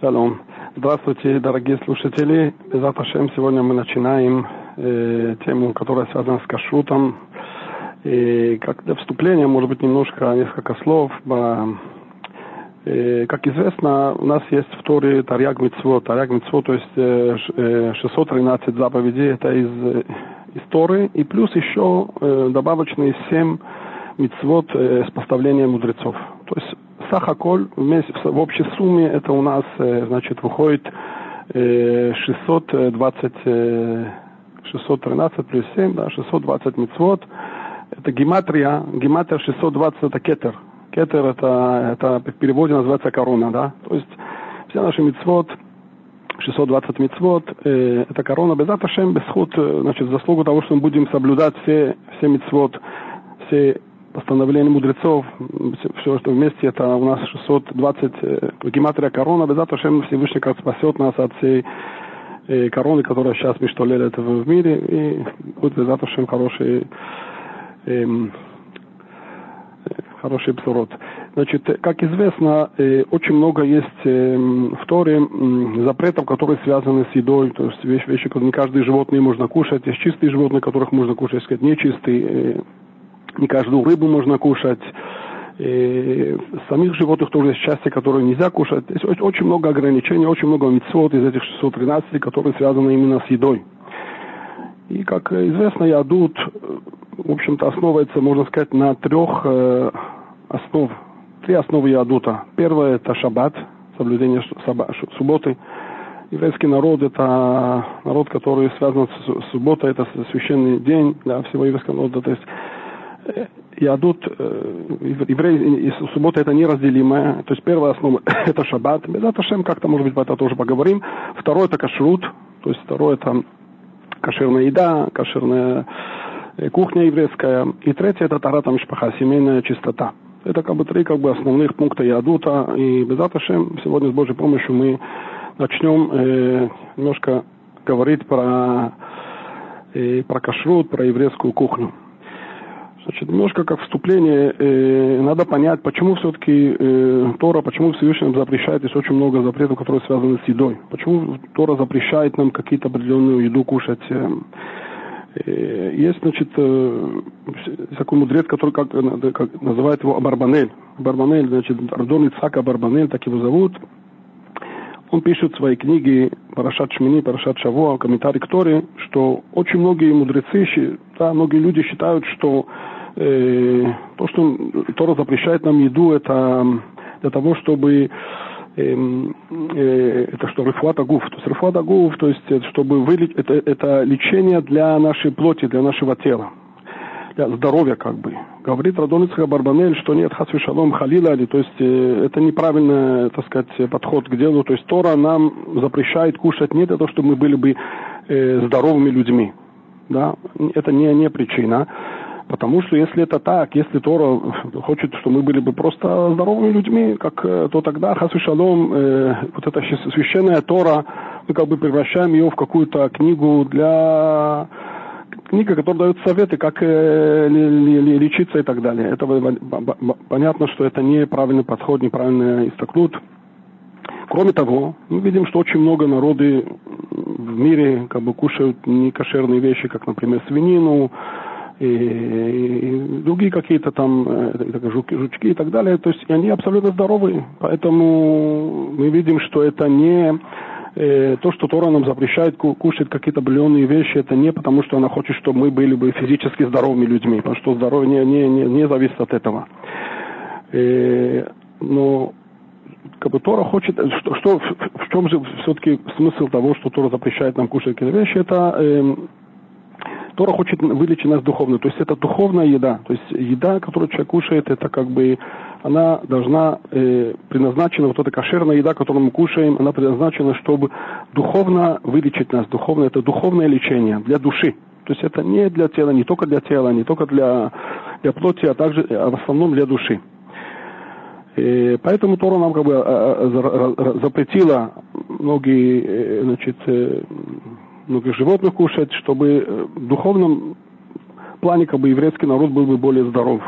Шалом. Здравствуйте, дорогие слушатели. Безат сегодня мы начинаем э, тему, которая связана с кашрутом. И как для вступления, может быть, немножко, несколько слов. Э, как известно, у нас есть в Торе Тарьяг Митцвот. Тарьяг Митцвот, то есть э, 613 э, заповедей, это из, э, из Торы. И плюс еще э, добавочные 7 митцвот э, с поставлением мудрецов. То есть Сахаколь в общей сумме это у нас, э, значит, выходит 620, э, 613 плюс 7, да, 620 мецвод. Это гематрия, гематрия 620 это кетер. Кетер это, это в переводе называется корона, да. То есть все наши мецвод, 620 мецвод, э, это корона без Аташем, без худ, э, значит, заслугу того, что мы будем соблюдать все, все мецвод, все постановление мудрецов, все, что вместе, это у нас 620 э, гематрия корона, без этого Всевышний как спасет нас от всей э, короны, которая сейчас миштолелит в мире, и будет без этого хороший, эм, э, хороший псород. Значит, как известно, э, очень много есть э, в Торе запретов, которые связаны с едой, то есть вещи, вещи, которые не каждые животные можно кушать, есть чистые животные, которых можно кушать, есть нечистые, э, не каждую рыбу можно кушать. И самих животных тоже есть части, которые нельзя кушать. Есть очень много ограничений, очень много митцвот из этих 613, которые связаны именно с едой. И, как известно, ядут, в общем-то, основывается, можно сказать, на трех э, основ. Три основы ядута. Первое – это шаббат, соблюдение субботы. Еврейский народ – это народ, который связан с субботой, это священный день для всего еврейского народа. То есть Ядут, евреи и суббота это неразделимое. То есть первая основа это шаббат. Безат Ашем, как-то, может быть, про это тоже поговорим. Второе это кашрут. То есть второе это кошерная еда, кошерная кухня еврейская. И третье это тарата мишпаха, семейная чистота. Это как бы три как бы основных пункта Ядута. И Безат Ашем, сегодня с Божьей помощью мы начнем э, немножко говорить про, э, про кашрут, про еврейскую кухню. Значит, немножко как вступление, э, надо понять, почему все-таки э, Тора, почему Всевышний запрещает, есть очень много запретов, которые связаны с едой. Почему Тора запрещает нам какие-то определенную еду кушать. Э, э есть, значит, э, такой мудрец, который как, э, как называет его Абарбанель. Абарбанель, значит, Ардон Ицхак Абарбанель, так его зовут. Он пишет в своей книге Парашат Шмини, Парашат Шаво, комментарий к Торе, что очень многие мудрецы, да, многие люди считают, что э, то, что Тора запрещает нам еду, это для того, чтобы э, э, это что, рефуата гуф, то есть рефуата гуф, то есть э, чтобы вылечить, это, это лечение для нашей плоти, для нашего тела, для здоровья как бы. Говорит Радоницха Барбанель, что нет хасви шалом халила, то есть это неправильный, так сказать, подход к делу, то есть Тора нам запрещает кушать не для того, чтобы мы были бы здоровыми людьми, да, это не, не причина. Потому что если это так, если Тора хочет, что мы были бы просто здоровыми людьми, как, э, то тогда Хасу Шалом, э, вот эта священная Тора, мы как бы превращаем ее в какую-то книгу для книга, которая дает советы, как э, лечиться и так далее. Это понятно, что это неправильный подход, неправильный истокнут. Кроме того, мы видим, что очень много народы в мире как бы кушают некошерные вещи, как, например, свинину, и, и другие какие-то там э, жучки и так далее. То есть они абсолютно здоровые. Поэтому мы видим, что это не э, то, что Тора нам запрещает кушать какие-то определенные вещи, это не потому, что она хочет, чтобы мы были бы физически здоровыми людьми, потому что здоровье не, не, не, не зависит от этого. И, э, но как бы Тора хочет, что, что в, в чем же все-таки смысл того, что Тора запрещает нам кушать какие-то вещи, это э, Тора хочет вылечить нас духовно. То есть это духовная еда. То есть еда, которую человек кушает, это как бы она должна э, предназначена, вот эта кошерная еда, которую мы кушаем, она предназначена, чтобы духовно вылечить нас. Духовно это духовное лечение для души. То есть это не для тела, не только для тела, не только для, для плоти, а также а в основном для души. И поэтому Тора нам как бы а, запретила многие э, значит, многих животных кушать, чтобы э, в духовном плане как бы еврейский народ был бы более здоров.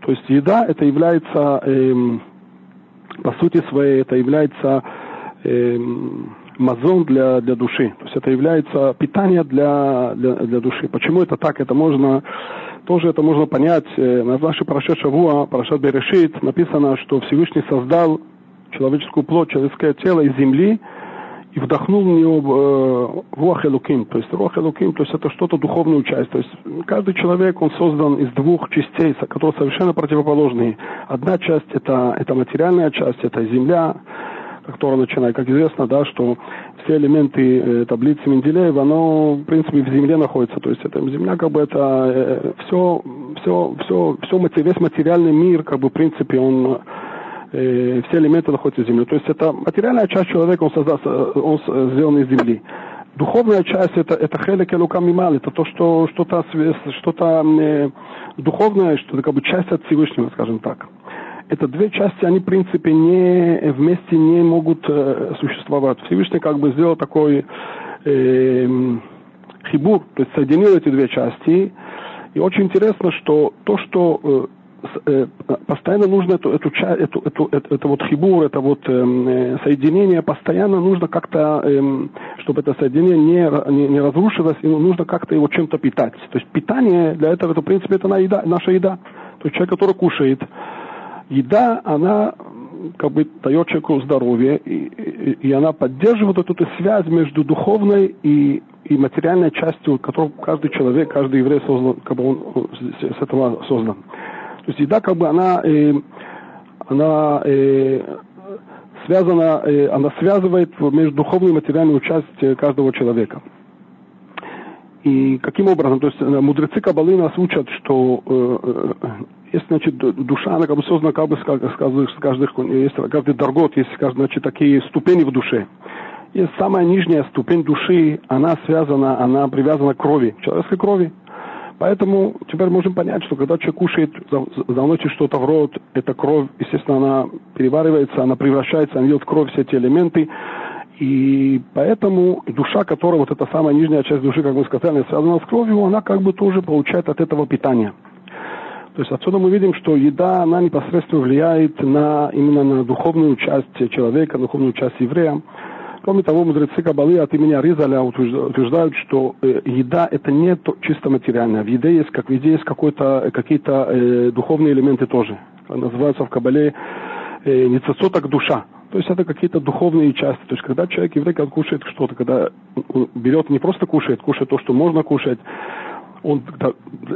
То есть еда это является, эм, по сути своей, это является э, мазон для, для души. То есть это является питание для, для, для души. Почему это так? Это можно тоже это можно понять. Э, на нашей Парашат Шавуа, Парашат Берешит, написано, что Всевышний создал человеческую плоть, человеческое тело из земли, и вдохнул в нее э, руах элуким, то есть руах элуким, то есть это что-то духовную часть. То есть каждый человек, он создан из двух частей, которые совершенно противоположные. Одна часть это, это материальная часть, это земля, которая начинает, как известно, да, что все элементы э, таблицы Менделеева, оно, в принципе, в земле находится. То есть это земля, как бы, это э, все, все, все, все, весь материальный мир, как бы, в принципе, он э, все элементы находятся в земле. То есть это материальная часть человека, он, создал, он сделан из земли. Духовная часть это, это хелек элука мимал, это то, что что-то что-то э, духовное, что-то как бы часть от Всевышнего, скажем так. Это две части, они в принципе не вместе не могут э, существовать. Всевышний как бы сделал такой э, хибур, то есть соединил эти две части. И очень интересно, что то, что Э, постоянно нужно эту, эту, эту, эту, эту, это вот хибур, это вот эм, э, соединение, постоянно нужно как-то, э, чтобы это соединение не, не, не разрушилось, и нужно как-то его чем-то питать. То есть питание для этого, это, в принципе, это еда, наша еда. То есть человек, который кушает, еда, она как бы дает человеку здоровье, и, и, и она поддерживает эту, эту связь между духовной и, и материальной частью, которую каждый человек, каждый еврей создан, как бы он с этого создан. То есть еда как бы она, э, она э, связана, э, она связывает между духовной и материальной участием каждого человека. И каким образом? То есть э, мудрецы Кабалы нас учат, что э, э есть, значит, душа, она как бы создана, как бы с каждых, с каждых есть каждый даргот, есть, значит, такие ступени в душе. И самая нижняя ступень души, она связана, она привязана к крови, человеческой крови. Поэтому теперь можем понять, что когда человек кушает, заносит что-то в рот, эта кровь, естественно, она переваривается, она превращается, она идет в кровь все эти элементы. И поэтому душа, которая, вот эта самая нижняя часть души, как мы сказали, связана с кровью, она как бы тоже получает от этого питания. То есть отсюда мы видим, что еда, она непосредственно влияет на, именно на духовную часть человека, духовную часть еврея. Кроме того, мудрецы Кабалы от имени Аризаля утверждают, что э, еда это не то, чисто материальное. В еде есть, как в еде есть какой-то, какие-то э, духовные элементы тоже. Называются в Кабале э, не цесоток душа. То есть это какие-то духовные части. То есть когда человек, еврей, кушает что-то, когда берет, не просто кушает, кушает то, что можно кушать, он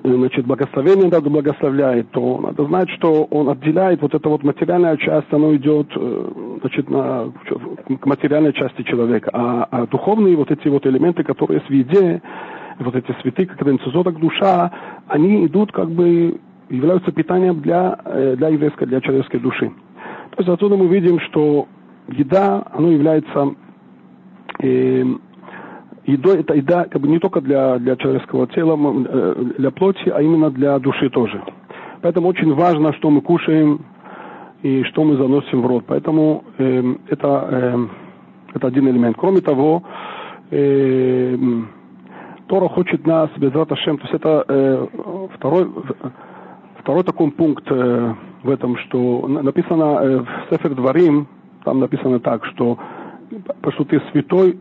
значит, благословение да, благословляет, то надо знать, что он отделяет вот эта вот материальная часть, она идет э, значит, на, к материальной части человека. А, а духовные вот эти вот элементы, которые есть в еде, вот эти цветы, как инцизоток душа, они идут как бы, являются питанием для, э, для еврейской, для человеческой души. То есть отсюда мы видим, что еда, она является э, едой это еда как бы не только для, для человеческого тела, э, для плоти, а именно для души тоже. Поэтому очень важно, что мы кушаем и что мы заносим в рот. Поэтому э, это, э, это один элемент. Кроме того, э, Тора хочет нас, без Раташем, то есть это э, второй, второй такой пункт э, в этом, что написано э, в Сефер Дворим, там написано так, что, что ты святой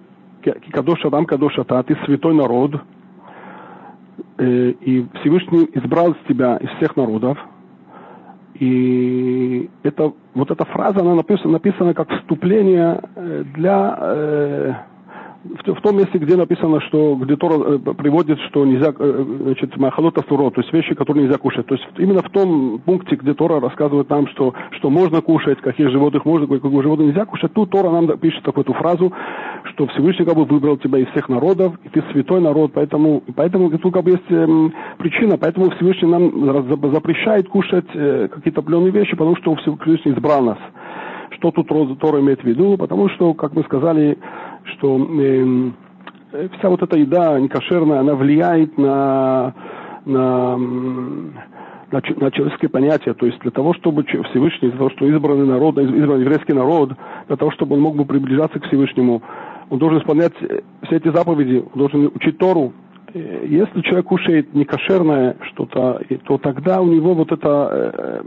Кадош Адам Кадош Ата, ты святой народ, э, и Всевышний избрал из тебя из всех народов. И это, вот эта фраза, она написана, написана как вступление э, для э, в, в том месте, где написано, что где Тора э, приводит, что нельзя, э, значит, махалота суро, то есть вещи, которые нельзя кушать. То есть именно в том пункте, где Тора рассказывает нам, что, что можно кушать, каких животных можно, каких животных нельзя кушать, тут Тора нам пишет такую эту фразу, что Всевышний как бы выбрал тебя из всех народов, и ты святой народ, поэтому, поэтому тут как бы есть эм, причина, поэтому Всевышний нам запрещает кушать э, какие-то пленные вещи, потому что Всевышний избрал нас. Что тут Тора имеет в виду? Потому что, как мы сказали, что э, вся вот эта еда некошерная, она влияет на, на, на, на человеческие понятия. То есть для того, чтобы Всевышний, для того, что избранный народ, избранный еврейский народ, для того, чтобы он мог бы приближаться к Всевышнему, он должен исполнять все эти заповеди, он должен учить Тору. Э, если человек кушает некошерное что-то, то тогда у него вот это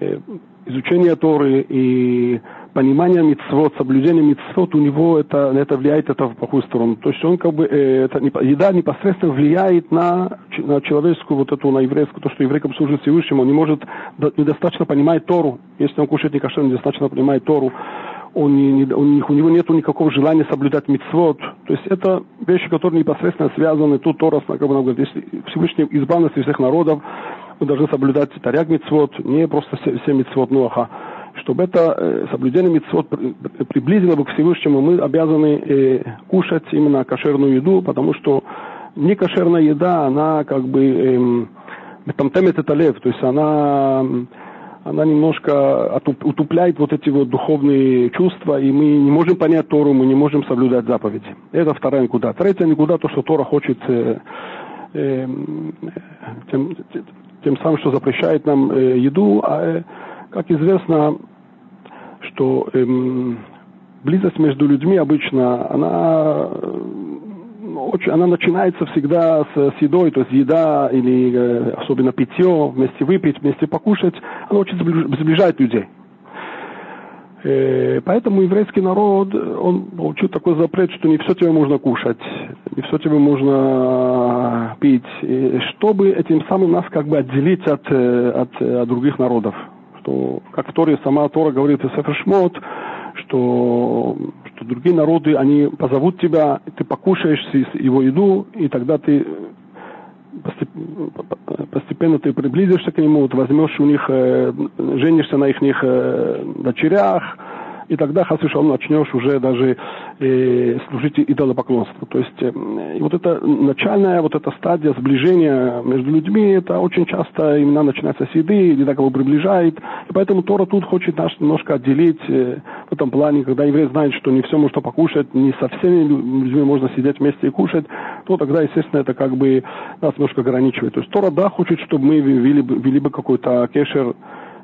э, изучение Торы и понимание мицвод, соблюдение мицвод, у него это, это влияет это в плохую сторону. То есть он как бы, э, это, еда непосредственно влияет на, на человеческую, вот эту, на еврейскую, то, что еврей как служит Всевышнему, он не может, недостаточно понимать Тору. Если он кушает некошер, недостаточно понимает Тору, он не, не, он, у него нет никакого желания соблюдать мицвод. То есть это вещи, которые непосредственно связаны. Тут Тора как бы, говорит, если Всевышний избавленность всех народов, мы должны соблюдать таряг мицвод, не просто все, все мицвод Ноаха чтобы это э, соблюдение митцвот приблизило бы к Всевышнему, мы обязаны э, кушать именно кошерную еду, потому что не кошерная еда, она как бы там темет это лев, то есть она, она немножко утупляет вот эти вот духовные чувства, и мы не можем понять Тору, мы не можем соблюдать заповеди. Это вторая никуда. Третья никуда, то, что Тора хочет э, э, тем, тем самым, что запрещает нам э, еду, а э, как известно, что эм, близость между людьми обычно, она, очень, она начинается всегда с, с едой, то есть еда или э, особенно питье, вместе выпить, вместе покушать, она очень сближает людей. Э, поэтому еврейский народ, он получил такой запрет, что не все тебе можно кушать, не все тебе можно пить, чтобы этим самым нас как бы отделить от, э, от, от других народов. Что, как в Торе сама Тора говорит из Сефершмот, что, что другие народы, они позовут тебя, ты покушаешь его еду, и тогда ты постепенно ты приблизишься к нему, ты возьмешь у них, э, женишься на их э, дочерях, и тогда, хасвишалом, начнешь уже даже э, служить идолопоклонству. То есть э, вот эта начальная вот эта стадия сближения между людьми, это очень часто именно начинается с еды, еда кого приближает. И поэтому Тора тут хочет нас немножко отделить э, в этом плане, когда еврей знает, что не все можно покушать, не со всеми людьми можно сидеть вместе и кушать, то тогда, естественно, это как бы нас немножко ограничивает. То есть Тора, да, хочет, чтобы мы вели, вели бы какой-то кешер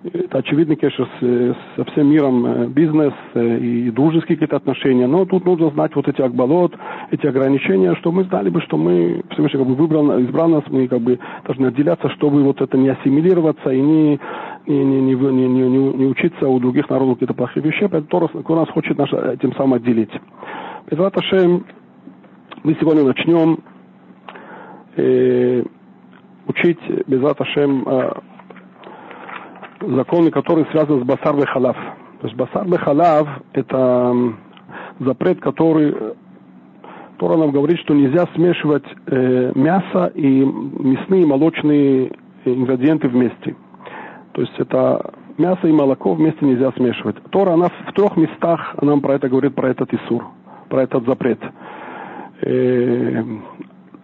это очевидный кешер с, со всем миром, э, бизнес э, и дружеские какие-то отношения. Но тут нужно знать вот эти акбалот, эти ограничения, чтобы мы знали бы, что мы, Всевышний как бы выбрал, избрал нас, мы как бы должны отделяться, чтобы вот это не ассимилироваться и не, не, не, не, не, не, не, учиться у других народов какие-то плохие вещи. Поэтому Тора нас хочет наш, этим самым отделить. Безват мы сегодня начнем э, учить Безват Ашем э, законы, которые связаны с басар халав. То есть басар халав – это запрет, который Тора нам говорит, что нельзя смешивать э, мясо и мясные и молочные ингредиенты вместе. То есть это мясо и молоко вместе нельзя смешивать. Тора, она в трех местах нам про это говорит, про этот Исур, про этот запрет. Э,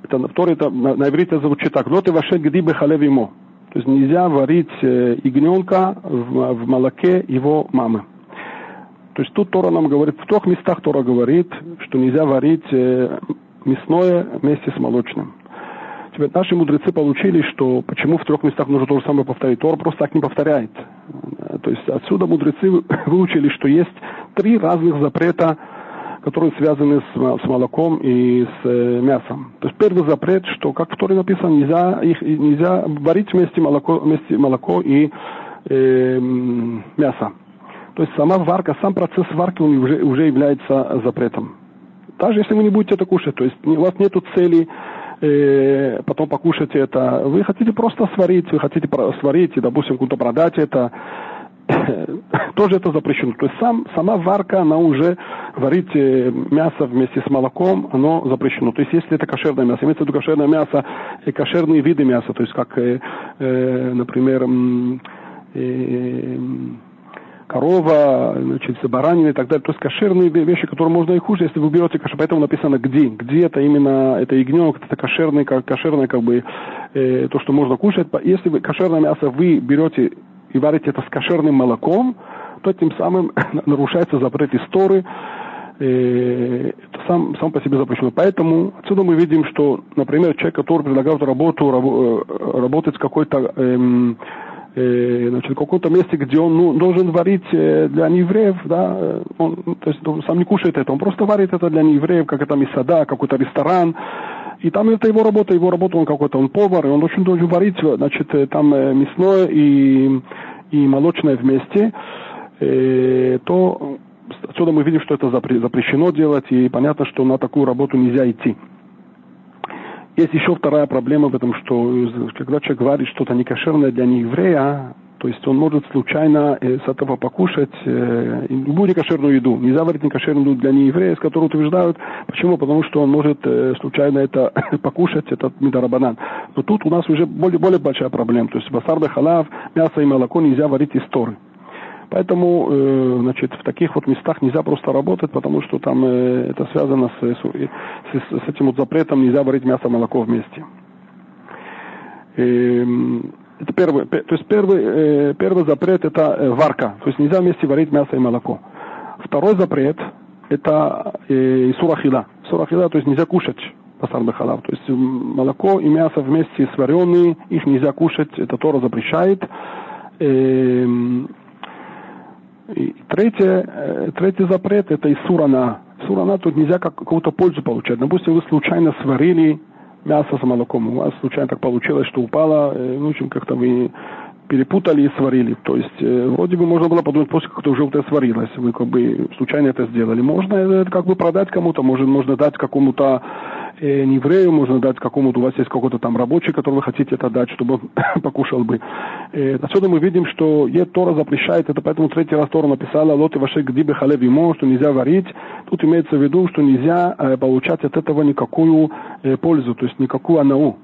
это, в Торе это, на, на иврите звучит так. «Лоты вашет гди бехалев имо». То есть нельзя варить э, ягненка в, в молоке его мамы. То есть тут Тора нам говорит, в трех местах Тора говорит, что нельзя варить э, мясное вместе с молочным. Теперь наши мудрецы получили, что почему в трех местах нужно то же самое повторить. Тора просто так не повторяет. То есть отсюда мудрецы выучили, что есть три разных запрета которые связаны с, с молоком и с э, мясом. То есть первый запрет, что, как в Торе написано, нельзя, их, нельзя варить вместе молоко, вместе молоко и э, мясо. То есть сама варка, сам процесс варки он уже, уже является запретом. Даже если вы не будете это кушать, то есть у вас нет цели э, потом покушать это, вы хотите просто сварить, вы хотите сварить и, допустим, куда-то продать это, тоже это запрещено. То есть сам, сама варка, она уже варить э, мясо вместе с молоком, оно запрещено. То есть если это кошерное мясо, имеется в виду кошерное мясо и кошерные виды мяса, то есть как, э, э, например, э, корова, значит, баранина и так далее. То есть кошерные вещи, которые можно и хуже, если вы берете кошер. Поэтому написано где. Где это именно, это ягненок, это кошерный, кошерное как бы, э, то, что можно кушать. Если вы кошерное мясо вы берете и варите это с кошерным молоком, то тем самым нарушается запрет истории, это сам, сам по себе запрещено. Поэтому отсюда мы видим, что, например, человек, который предлагает работу, э, работать в какой-то эм, э, значит, в каком-то месте, где он ну, должен варить э, для неевреев, да, он, то есть он сам не кушает это, он просто варит это для неевреев, как это мисада, какой-то ресторан, и там это его работа, его работа, он какой-то, он повар, и он очень должен варить, значит, там мясное и, и молочное вместе. э, то отсюда мы видим, что это запрещено делать, и понятно, что на такую работу нельзя идти. Есть еще вторая проблема в этом, что когда человек говорит что-то некошерное для нееврея, то есть он может случайно э, с этого покушать э, любую некошерную еду. Нельзя варить некошерную еду для нееврея, с которой утверждают. Почему? Потому что он может э, случайно это покушать, этот мидарабанан. Но тут у нас уже более, более большая проблема. То есть басар халав, мясо и молоко нельзя варить из торы. Поэтому, э, значит, в таких вот местах нельзя просто работать, потому что там э, это связано с, с, с этим вот запретом, нельзя варить мясо и молоко вместе. Эм, это первый, то есть первый, э, первый запрет это э, варка, то есть нельзя вместе варить мясо и молоко. Второй запрет это э, сурахила. Сурахила, то есть нельзя кушать пасар бехалав. То есть молоко и мясо вместе сваренные, их нельзя кушать, это Тора запрещает. Эм, и третье, э, третий запрет это и сурана. Сурана тут нельзя как, какую-то пользу получать. Допустим, вы случайно сварили мясо с молоком. У вас случайно так получилось, что упало, э, ну, чем как-то вы перепутали и сварили. То есть, э, вроде бы можно было подумать, после как это уже это сварилось, вы как бы случайно это сделали. Можно это как бы продать кому-то, может, можно дать какому-то э, не еврею, можно дать какому-то, у вас есть какой-то там рабочий, который вы хотите это дать, чтобы покушал бы. Э, отсюда мы видим, что Ед Тора запрещает, это поэтому третий раз Тора написала, лоты ваши гдибы халев имо, что нельзя варить. Тут имеется в виду, что нельзя э, получать от этого никакую э, пользу, то есть никакую анау.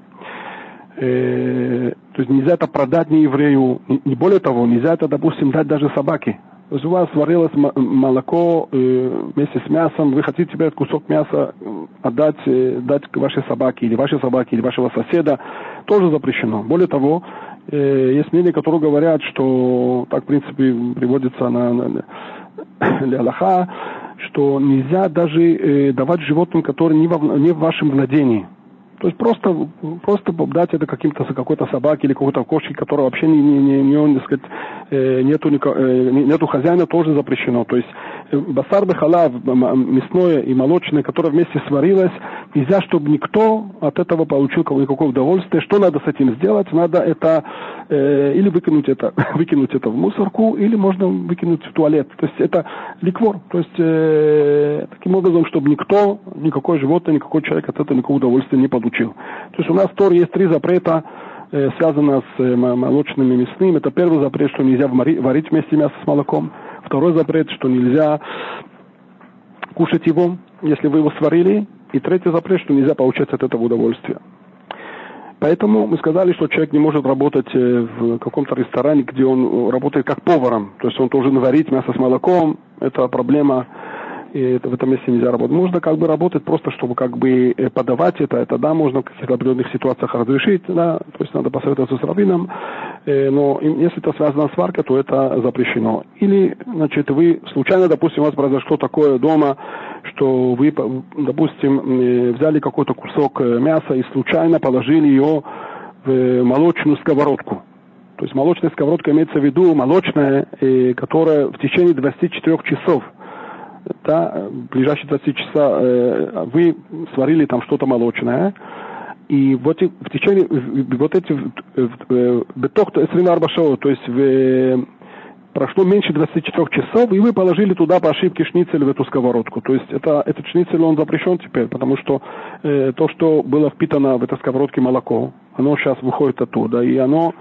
Э, то есть нельзя это продать не еврею, не, не более того, нельзя это, допустим, дать даже собаке. У вас сварилось молоко э, вместе с мясом, вы хотите теперь кусок мяса э, отдать, э, дать вашей собаке, или вашей собаке, или вашего соседа, тоже запрещено. Более того, есть мнения, которые говорят, что так, в принципе, приводится на, на, на Аллаха, что нельзя даже давать животным, которые не, во, не в вашем владении. То есть просто, просто дать это каким-то какой-то собаке или какой-то кошке, которая вообще не, не, не, не, не сказать, э, нету, э, нету хозяина, тоже запрещено. То есть басар халав, мясное и молочное, которое вместе сварилось, нельзя, чтобы никто от этого получил никакого удовольствия. Что надо с этим сделать? Надо это э, или выкинуть это, выкинуть это в мусорку, или можно выкинуть в туалет. То есть это ликвор. То есть э, таким образом, чтобы никто, никакое животное, никакой человек от этого никакого удовольствия не получил. То есть у нас в Торе есть три запрета, э, связано с э, молочным и мясным. Это первый запрет, что нельзя варить вместе мясо с молоком. Второй запрет, что нельзя кушать его, если вы его сварили. И третий запрет, что нельзя получать от этого удовольствие. Поэтому мы сказали, что человек не может работать э, в каком-то ресторане, где он работает как поваром. То есть он должен варить мясо с молоком. Это проблема и это, в этом месте нельзя работать. Можно как бы работать просто, чтобы как бы э, подавать это, это да, можно в каких-то определенных ситуациях разрешить, да, то есть надо посоветоваться с раввином, э, но если это связано с варкой, то это запрещено. Или, значит, вы случайно, допустим, у вас произошло такое дома, что вы, допустим, э, взяли какой-то кусок э, мяса и случайно положили ее в молочную сковородку. То есть молочная сковородка имеется в виду молочная, которая в течение 24 часов да, ближайшие 20 часа э, вы сварили там что-то молочное, и вот в течение, вот эти, бетох, то есть в, прошло меньше 24 часов, и вы положили туда по ошибке шницель в эту сковородку. То есть это, этот шницель, он запрещен теперь, потому что э, то, что было впитано в этой сковородке молоко, оно сейчас выходит оттуда, и оно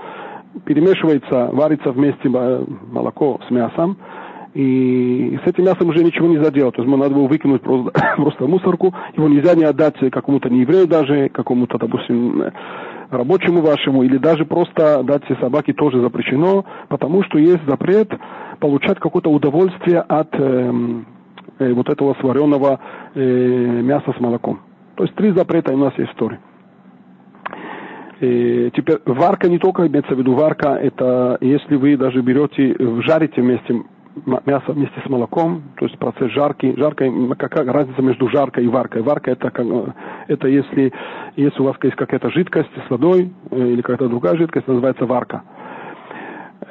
перемешивается, варится вместе молоко с мясом, и с этим мясом уже ничего нельзя делать. То есть надо было выкинуть просто, просто мусорку. Его нельзя не отдать какому-то нееврею даже, какому-то, допустим, рабочему вашему, или даже просто дать собаке тоже запрещено, потому что есть запрет получать какое-то удовольствие от э, э, вот этого сваренного э, мяса с молоком. То есть три запрета у нас есть в Торе. Теперь варка не только имеется в виду варка, это если вы даже берете, жарите вместе мясо вместе с молоком, то есть процесс жарки. Жаркой, какая разница между жаркой и варкой? Варка это, это если, если у вас есть какая-то жидкость с водой э, или какая-то другая жидкость, называется варка.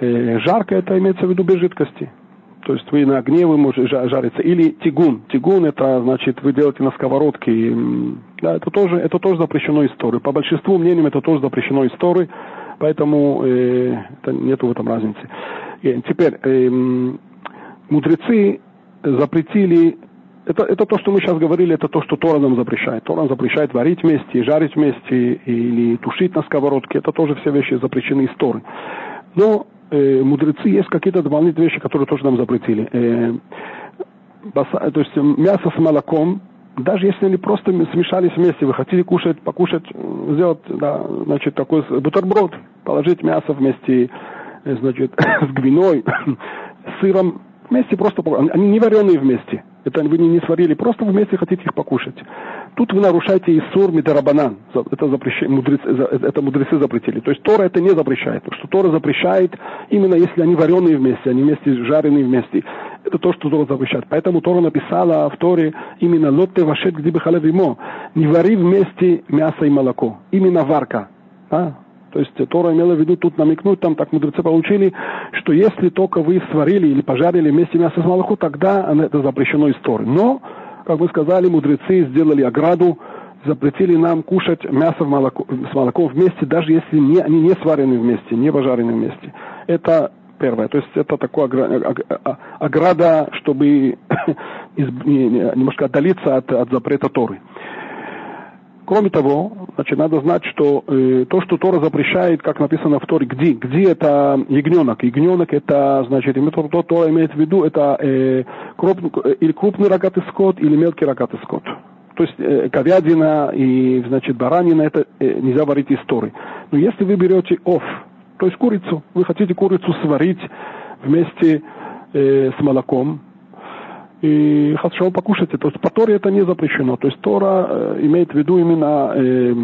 Э, жарка это имеется в виду без жидкости. То есть вы на огне вы можете жариться. Или тигун. Тигун это значит вы делаете на сковородке. Да, это тоже, это тоже запрещено историей. По большинству мнениям это тоже запрещено историей. Поэтому э, это нету в этом разницы. И теперь, э, мудрецы запретили это, это то, что мы сейчас говорили, это то, что Тора нам запрещает. Тора нам запрещает варить вместе, жарить вместе или тушить на сковородке. Это тоже все вещи запрещены из Торы. Но э, мудрецы есть какие-то дополнительные вещи, которые тоже нам запретили. Э, баса, то есть мясо с молоком, даже если они просто смешались вместе, вы хотите кушать, покушать, сделать, да, значит, такой бутерброд, положить мясо вместе, э, значит, с гвиной, сыром, вместе просто, они не вареные вместе. Это вы не, не сварили, просто вместе хотите их покушать. Тут вы нарушаете Исур Мидарабанан. Это, запрещ... мудрецы, это мудрецы запретили. То есть Тора это не запрещает. Потому что Тора запрещает именно если они вареные вместе, они вместе жареные вместе. Это то, что Тора запрещает. Поэтому Тора написала в Торе именно «Лотте вашет где халавимо» Не вари вместе мясо и молоко. Именно варка. А? То есть Тора имела в виду тут намекнуть, там так мудрецы получили, что если только вы сварили или пожарили вместе мясо с молоком, тогда это запрещено из Торы. Но, как мы сказали, мудрецы сделали ограду, запретили нам кушать мясо молоко, с молоком вместе, даже если не, они не сварены вместе, не пожарены вместе. Это первое. То есть это такая ограда, чтобы немножко отдалиться от, от запрета Торы. Кроме того, значит, надо знать, что э, то, что Тора запрещает, как написано в Торе, где, где это ягненок. Ягненок это, значит, то, Тора имеет в виду, это э, крупный, э, или крупный рогатый скот, или мелкий рогатый скот. То есть э, говядина и, значит, баранина, это э, нельзя варить из Торы. Но если вы берете ов, то есть курицу, вы хотите курицу сварить вместе э, с молоком, и хорошо покушайте. То есть по Торе это не запрещено. То есть Тора э, имеет в виду именно э,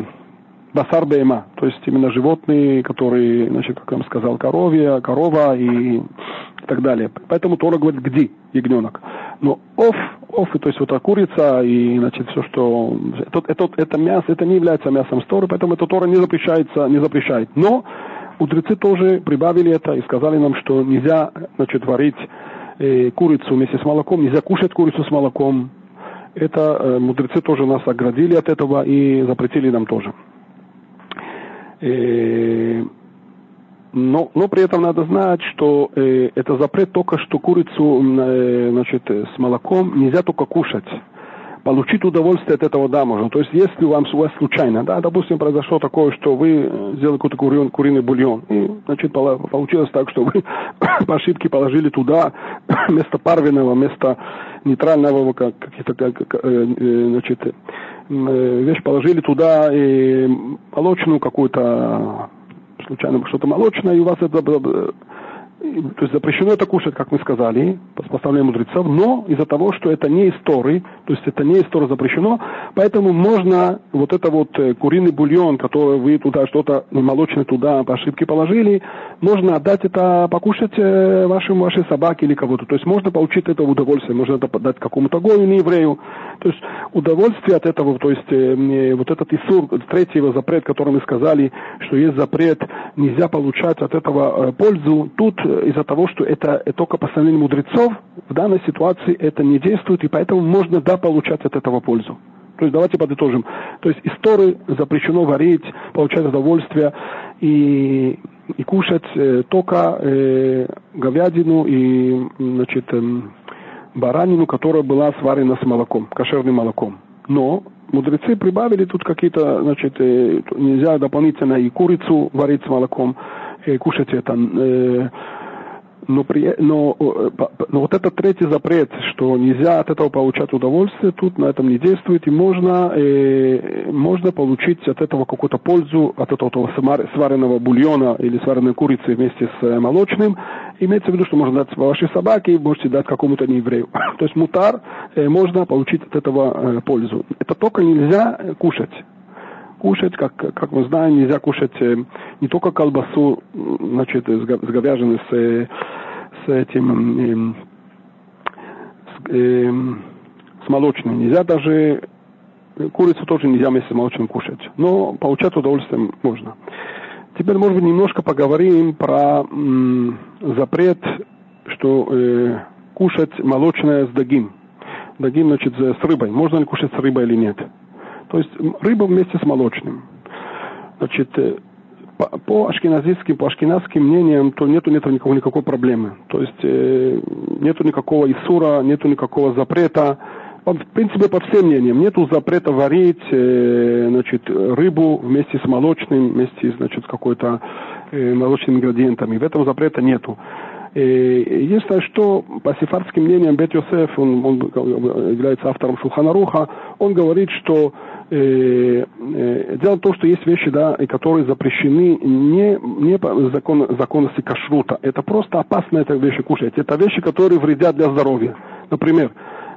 басар бейма, то есть именно животные, которые, значит, как я вам сказал, коровья, корова и, так далее. Поэтому Тора говорит, где ягненок. Но оф, оф, то есть вот эта курица и, значит, все, что... Это, это, это мясо, это не является мясом Торы, поэтому это Тора не запрещается, не запрещает. Но мудрецы тоже прибавили это и сказали нам, что нельзя, значит, варить э, курицу вместе с молоком, нельзя кушать курицу с молоком. Это э, мудрецы тоже нас оградили от этого и запретили нам тоже. Э, но, но при этом надо знать, что э, это запрет только что курицу э, значит, с молоком нельзя только кушать получить удовольствие от этого, да, можно. То есть, если вам, у вас случайно, да, допустим, произошло такое, что вы э, сделали какой-то кури, куриный бульон, и, значит, получилось так, что вы по ошибке положили туда вместо парвенного, вместо нейтрального, как, какие-то, как, э, э, значит, вещь положили туда и молочную какую-то, случайно что-то молочное, и у вас это то есть запрещено это кушать, как мы сказали, по постановлению мудрецов, но из-за того, что это не истории, то есть это не история запрещено, поэтому можно вот это вот э, куриный бульон, который вы туда что-то молочное туда по ошибке положили, можно отдать это, покушать э, вашему, вашей собаке или кого-то. То есть можно получить это удовольствие, можно это подать какому-то гою, не еврею. То есть удовольствие от этого, то есть э, вот этот Исур, третий его запрет, который мы сказали, что есть запрет, нельзя получать от этого пользу, тут из-за того, что это только постановление мудрецов, в данной ситуации это не действует, и поэтому можно, да, получать от этого пользу. То есть давайте подытожим. То есть истории запрещено варить, получать удовольствие и, и кушать э, только э, говядину и значит, э, баранину, которая была сварена с молоком, кошерным молоком. Но мудрецы прибавили тут какие-то, значит, э, нельзя дополнительно и курицу варить с молоком, э, кушать это. Э, но, при, но, э, но вот этот третий запрет, что нельзя от этого получать удовольствие, тут на этом не действует, и можно, э, можно получить от этого какую-то пользу, от этого сваренного бульона или сваренной курицы вместе с э, молочным. Имеется в виду, что можно дать вашей собаке, можете дать какому-то нееврею. То есть мутар э, можно получить от этого э, пользу. Это только нельзя кушать кушать, как, как мы знаем, нельзя кушать э, не только колбасу, значит, с говяжиной, с, э, с этим, с, э, с молочным. Нельзя даже, курицу тоже нельзя вместе с молочным кушать. Но получать удовольствие можно. Теперь, может быть, немножко поговорим про м, запрет, что э, кушать молочное с дагим. Дагим, значит, с рыбой. Можно ли кушать с рыбой или нет? То есть рыба вместе с молочным. Значит, э, по, по ашкеназийским, по ашкеназским мнениям, то нету, нету никакой, никакой проблемы. То есть э, нету никакого исура, нету никакого запрета. В принципе, по всем мнениям, нету запрета варить э, значит, рыбу вместе с молочным, вместе значит, с какой-то э, молочными ингредиентами. В этом запрета нету. Э, единственное, что по сефардским мнениям Бет Йосеф, он, он является автором Шуханаруха, он говорит, что э, э, дело в том, что есть вещи, да, которые запрещены не, не по закон, законности кашрута. Это просто опасно это вещи кушать. Это вещи, которые вредят для здоровья. Например,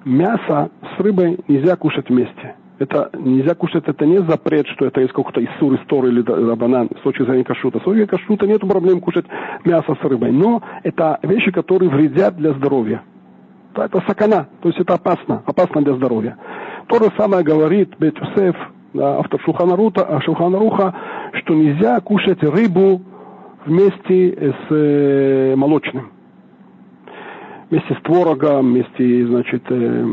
мясо с рыбой нельзя кушать вместе. Это нельзя кушать, это не запрет, что это есть какой-то иссур, истор или банан с точки зрения кашрута. С точки зрения кашрута нет проблем кушать мясо с рыбой. Но это вещи, которые вредят для здоровья. Это сакана, то есть это опасно, опасно для здоровья. То же самое говорит Бет Юсеф, автор Шуханарута, а Шуханаруха, что нельзя кушать рыбу вместе с э, молочным. Вместе с творогом, вместе, значит, э,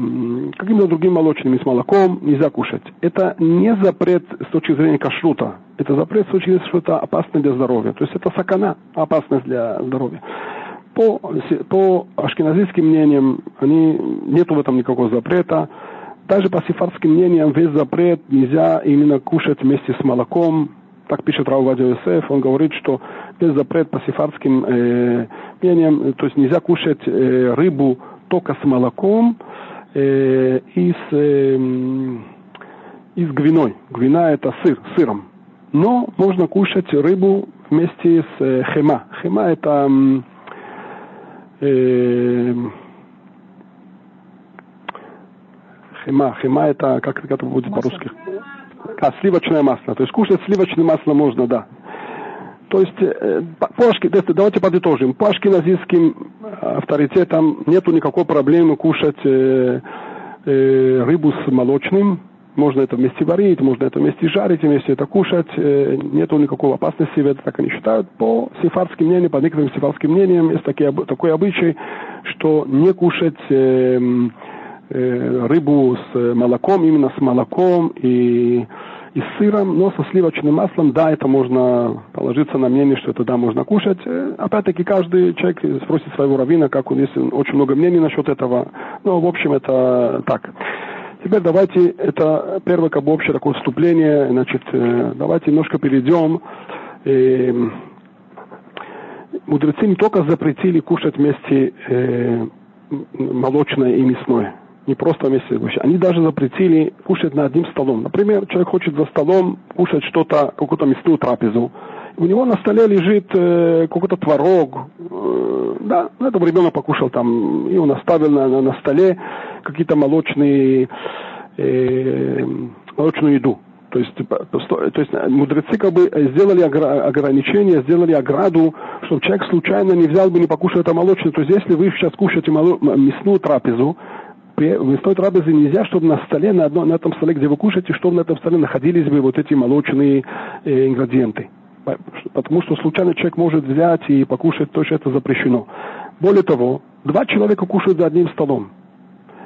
какими-то другими молочными, с молоком нельзя кушать. Это не запрет с точки зрения кашрута. Это запрет с точки зрения, что это опасно для здоровья. То есть это сакана, опасность для здоровья по, по ашкеназийским мнениям они, нету в этом никакого запрета. Даже по сефардским мнениям весь запрет нельзя именно кушать вместе с молоком. Так пишет Рау Вадио Йосеф, он говорит, что весь запрет по сефардским э, мнениям, то есть нельзя кушать э, рыбу только с молоком э, и с, э, и с гвиной. Гвина это сыр, сыром. Но можно кушать рыбу вместе с э, хема. Хема это э, Хема. Хема это, как это будет по-русски? А, сливочное масло. То есть кушать сливочное масло можно, да. То есть, э, по, давайте подытожим. По ашкеназийским авторитетам нету никакой проблемы кушать э, э, рыбу с молочным. Можно это вместе варить, можно это вместе жарить, вместе это кушать. Э, нету никакой опасности, это так они считают. По сефардским мнениям, по некоторым сефардским мнениям, есть такие, такой обычай, что не кушать э, Э, рыбу с молоком, именно с молоком и, и с сыром, но со сливочным маслом, да, это можно положиться на мнение, что это да, можно кушать. Э, опять-таки, каждый человек спросит своего раввина, как он, есть очень много мнений насчет этого. Но, в общем, это так. Теперь давайте, это первое как бы общее такое вступление, значит, э, давайте немножко перейдем. Мудрецы не только запретили кушать вместе молочное и мясное не просто вместе гусей. Они даже запретили кушать на одним столом. Например, человек хочет за столом кушать что-то, какую-то мясную трапезу. У него на столе лежит э, какой-то творог. Э, да, ну, этого ребенок покушал там, и он оставил на, на, на столе какие-то молочные, э, молочную еду. То есть, типа, то есть мудрецы как бы сделали ограничение, сделали ограду, чтобы человек случайно не взял бы, не покушал это молочное. То есть если вы сейчас кушаете мясную трапезу, в той трапезе нельзя, чтобы на столе, на, одном, на этом столе, где вы кушаете, чтобы на этом столе находились бы вот эти молочные э, ингредиенты. Потому что случайно человек может взять и покушать то, что это запрещено. Более того, два человека кушают за одним столом.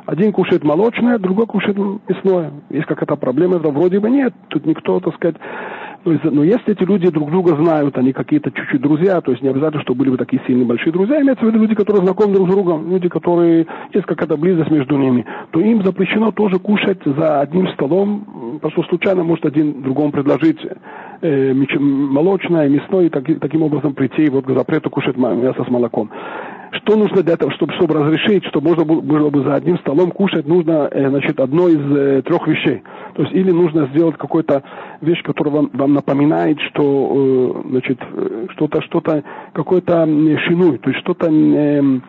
Один кушает молочное, другой кушает мясное. Есть какая-то проблема, это вроде бы нет. Тут никто, так сказать, то есть, но если эти люди друг друга знают, они какие-то чуть-чуть друзья, то есть не обязательно, что были бы такие сильные большие друзья, имеется в виду люди, которые знакомы друг с другом, люди, которые есть какая-то близость между ними, то им запрещено тоже кушать за одним столом, что случайно может один другому предложить э, молочное, мясное, и так, таким образом прийти вот к запрету кушать мясо с молоком. Что нужно для этого, чтобы, чтобы разрешить, чтобы можно было бы за одним столом кушать, нужно э, значит, одно из э, трех вещей. То есть или нужно сделать какую-то вещь, которая вам, вам напоминает, что э, значит, э, что-то, что-то, какой-то шинуй, то есть что-то э,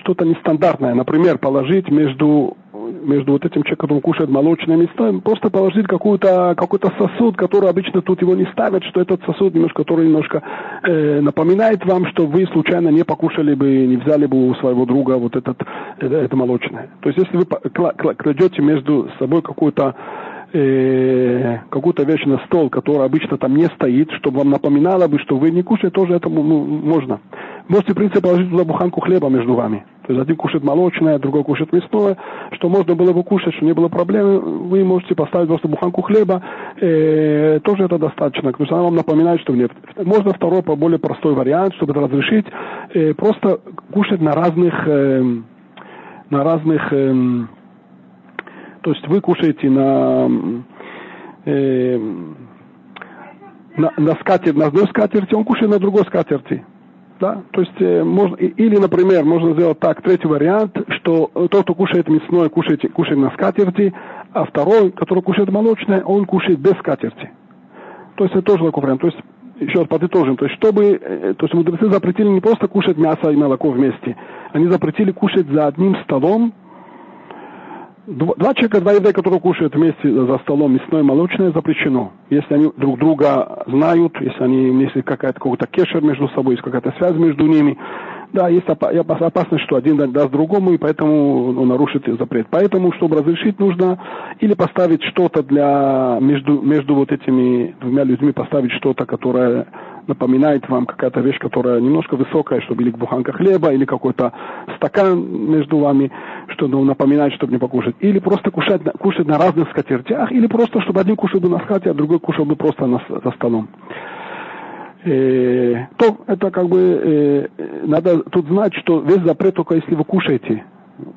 что-то нестандартное. Например, положить между между вот этим человеком, который кушает молочное мясо, просто положить какой-то какой сосуд, который обычно тут его не ставят, что этот сосуд немножко, который немножко э, напоминает вам, что вы случайно не покушали бы, не взяли бы у своего друга вот этот, это, это молочное. То есть если вы кладете между собой какую-то э, какую-то вещь на стол, которая обычно там не стоит, чтобы вам напоминало бы, что вы не кушаете, тоже это ну, можно. Можете, в принципе, положить туда буханку хлеба между вами. То есть один кушает молочное, другой кушает мясное, что можно было бы кушать, что не было проблемы, вы можете поставить просто буханку хлеба, э, тоже это достаточно, потому что она вам напоминает, что нет. Можно второй, более простой вариант, чтобы это разрешить, э, просто кушать на разных, э, на разных, э, то есть вы кушаете на, э, на, на скатерти, на одной скатерти, он кушает на другой скатерти. Да? То есть, э, можно, или, например, можно сделать так, третий вариант, что тот, кто кушает мясное, кушает, кушает на скатерти, а второй, который кушает молочное, он кушает без скатерти. То есть это тоже такой вариант. То есть, еще раз подытожим, то есть, чтобы, э, то есть мудрецы запретили не просто кушать мясо и молоко вместе, они запретили кушать за одним столом, Два человека, два еврея, которые кушают вместе за столом мясное и молочное, запрещено. Если они друг друга знают, если они если какая-то какой-то кешер между собой, есть какая-то связь между ними, да, есть опасность, что один даст другому, и поэтому он нарушит запрет. Поэтому, чтобы разрешить, нужно или поставить что-то для между, между вот этими двумя людьми, поставить что-то, которое напоминает вам какая-то вещь, которая немножко высокая, чтобы или буханка хлеба, или какой-то стакан между вами, что ну, напоминает, чтобы не покушать. Или просто кушать, кушать на разных скатертях, или просто, чтобы один кушал бы на скате, а другой кушал бы просто на, за столом. Э, то это как бы э, надо тут знать, что весь запрет только если вы кушаете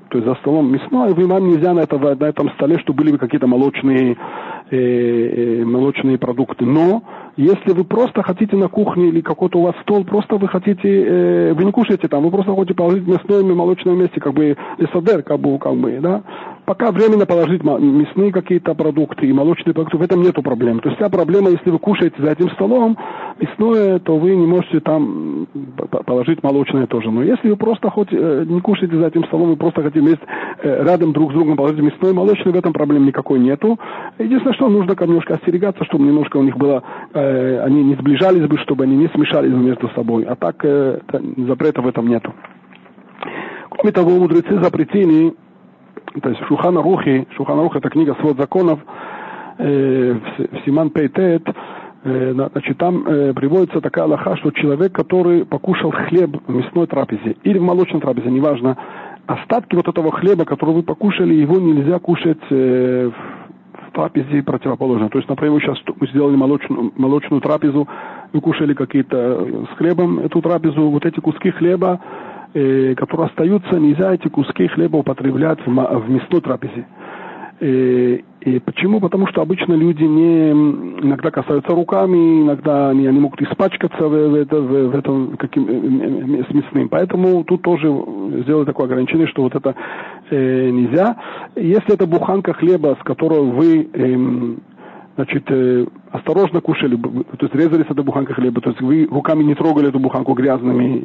то есть за столом мясное, вы вам нельзя на, этого, на этом столе, чтобы были какие-то молочные, э, э, молочные продукты. Но если вы просто хотите на кухне или какой-то у вас стол, просто вы хотите, э, вы не кушаете там, вы просто хотите положить мясное и молочное вместе, как бы эсадер, как бы, как бы, да. Пока временно положить мясные какие-то продукты и молочные продукты, в этом нету проблем. То есть вся проблема, если вы кушаете за этим столом мясное, то вы не можете там положить молочное тоже. Но если вы просто хоть э, не кушаете за этим столом, вы просто хотите вместе э, рядом друг с другом положить мясное и молочное, в этом проблем никакой нету. Единственное, что нужно немножко остерегаться, чтобы немножко у них было э, они не сближались бы, чтобы они не смешались между собой. А так запрета в этом нету. Кроме того, мудрецы запретили, то есть Шухана Рухи, Шухана Рух это книга «Свод законов», э, в Симан Пейтет, э, значит, там э, приводится такая лоха, что человек, который покушал хлеб в мясной трапезе или в молочной трапезе, неважно, остатки вот этого хлеба, который вы покушали, его нельзя кушать э, трапезе противоположно. То есть, например, мы сейчас мы сделали молочную, молочную трапезу, вы кушали какие-то э, с хлебом эту трапезу, вот эти куски хлеба, э, которые остаются, нельзя эти куски хлеба употреблять в, в мясной трапезе. И, и почему? Потому что обычно люди не иногда касаются руками, иногда они, они могут испачкаться в, в, в, в этом каким, с мясным. Поэтому тут тоже сделали такое ограничение, что вот это э, нельзя. Если это буханка хлеба, с которой вы э, значит, э, осторожно кушали, то есть резали с этой буханкой хлеба, то есть вы руками не трогали эту буханку грязными,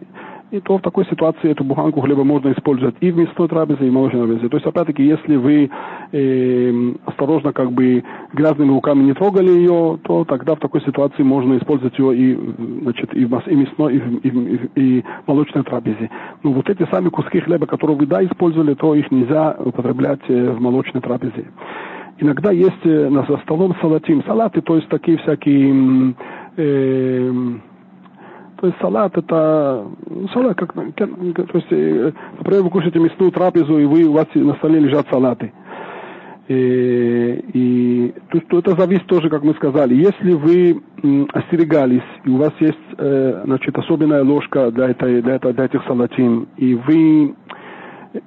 и то в такой ситуации эту буханку хлеба можно использовать и в мясной трапезе, и в молочной трапезе. То есть, опять-таки, если вы э, осторожно, как бы, грязными руками не трогали ее, то тогда в такой ситуации можно использовать ее и, значит, и в и мясной, и в, и, в, и в молочной трапезе. Но вот эти сами куски хлеба, которые вы, да, использовали, то их нельзя употреблять э, в молочной трапезе. Иногда есть э, за столом салатим. Салаты, то есть такие всякие... Э, то есть салат это салат как то есть э, например вы кушаете мясную трапезу и вы у вас на столе лежат салаты и, и то, то это зависит тоже как мы сказали если вы остерегались и у вас есть э, значит особенная ложка для этой для, этого, для этих салатин и вы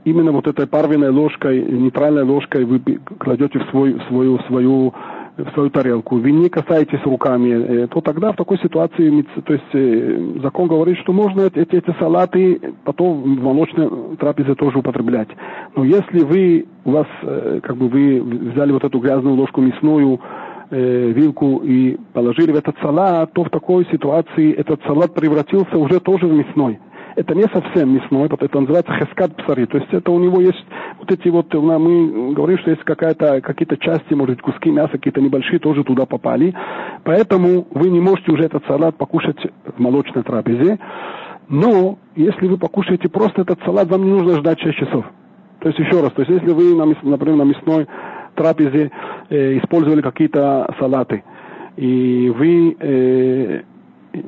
именно вот этой парвиной ложкой, нейтральной ложкой вы кладете в, свой, в свою, свою, в свою тарелку, вы не касаетесь руками, э, то тогда в такой ситуации, то есть э, закон говорит, что можно эти, эти салаты потом в молочной трапезе тоже употреблять. Но если вы, у вас, э, как бы вы взяли вот эту грязную ложку мясную, вилку и положили в этот салат, то в такой ситуации этот салат превратился уже тоже в мясной это не совсем мясной, это называется хескат псари. То есть это у него есть вот эти вот, мы говорим, что есть какая-то, какие-то части, может быть, куски мяса, какие-то небольшие, тоже туда попали. Поэтому вы не можете уже этот салат покушать в молочной трапезе. Но если вы покушаете просто этот салат, вам не нужно ждать 6 часов. То есть еще раз, то есть если вы, например, на мясной трапезе э, использовали какие-то салаты, и вы э,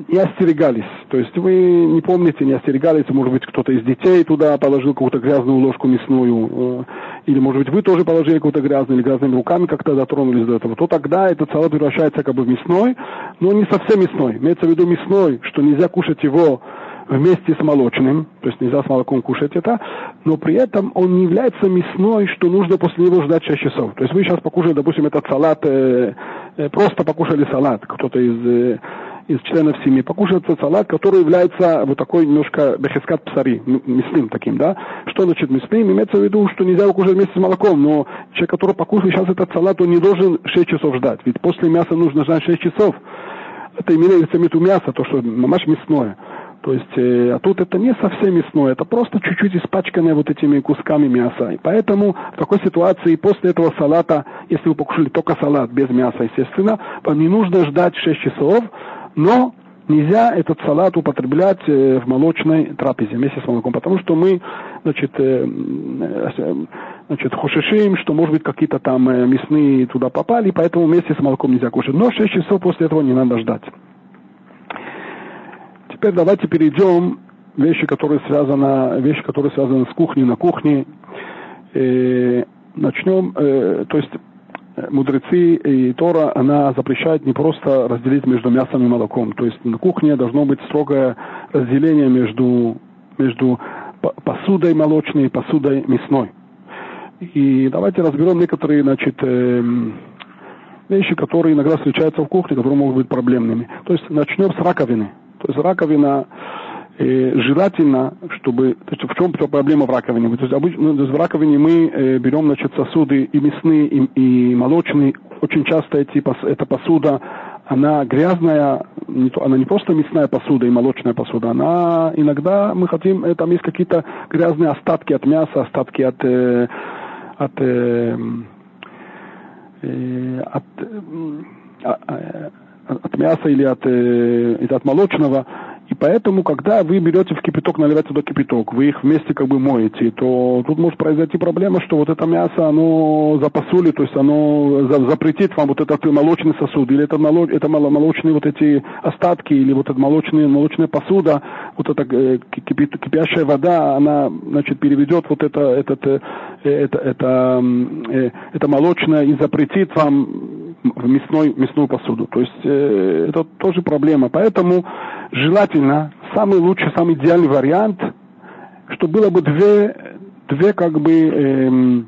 не остерегались. То есть вы не помните, не остерегались, может быть, кто-то из детей туда положил какую-то грязную ложку мясную, э, или, может быть, вы тоже положили какую-то грязную, или грязными руками как-то дотронулись до этого, то тогда этот салат превращается как бы в мясной, но не совсем мясной. Имеется в виду мясной, что нельзя кушать его вместе с молочным, то есть нельзя с молоком кушать это, но при этом он не является мясной, что нужно после него ждать 6 часов. То есть вы сейчас покушали, допустим, этот салат, э, э, просто покушали салат, кто-то из э, из членов семьи покушает этот салат, который является вот такой немножко бехескат псари, мясным таким, да. Что значит мясным? Имеется в виду, что нельзя его кушать вместе с молоком, но человек, который покушает сейчас этот салат, он не должен 6 часов ждать, ведь после мяса нужно ждать 6 часов. Это имеется в виду мясо, то, что мамаш мясное. То есть, э, а тут это не совсем мясное, это просто чуть-чуть испачканное вот этими кусками мяса. И поэтому в такой ситуации после этого салата, если вы покушали только салат без мяса, естественно, вам не нужно ждать 6 часов, но нельзя этот салат употреблять э, в молочной трапезе вместе с молоком, потому что мы, значит, э, э, значит, хушишим, что, может быть, какие-то там мясные туда попали, поэтому вместе с молоком нельзя кушать. Но 6 часов после этого не надо ждать. Теперь давайте перейдем вещи, которые связаны, вещи, которые связаны с кухней на кухне. Э, начнем, э, то есть мудрецы и Тора, она запрещает не просто разделить между мясом и молоком. То есть на кухне должно быть строгое разделение между, между посудой молочной и посудой мясной. И давайте разберем некоторые, значит, э, вещи, которые иногда встречаются в кухне, которые могут быть проблемными. То есть начнем с раковины. То есть раковина э, желательно, чтобы... То есть в чем проблема в раковине? То есть, обычно, ну, в раковине мы э, берем значит, сосуды и мясные, и, и молочные. Очень часто эти, эта посуда, она грязная, не то, она не просто мясная посуда и молочная посуда, она иногда мы хотим, э, там есть какие-то грязные остатки от мяса, остатки от, э, от, э, э, от, э, от мяса или от, э, или от молочного, и поэтому, когда вы берете в кипяток, наливаете туда кипяток, вы их вместе как бы моете, то тут может произойти проблема, что вот это мясо, оно запасули, то есть оно запретит вам вот этот молочный сосуд, или это, молоч, это молочные вот эти остатки, или вот эта молочная, молочная посуда, вот эта э, кипит, кипящая вода, она, значит, переведет вот это, этот, э, это, это, это, это молочное и запретит вам в мясной, мясную посуду. То есть э, это тоже проблема. Поэтому желательно, самый лучший, самый идеальный вариант, что было бы две, две как бы, э,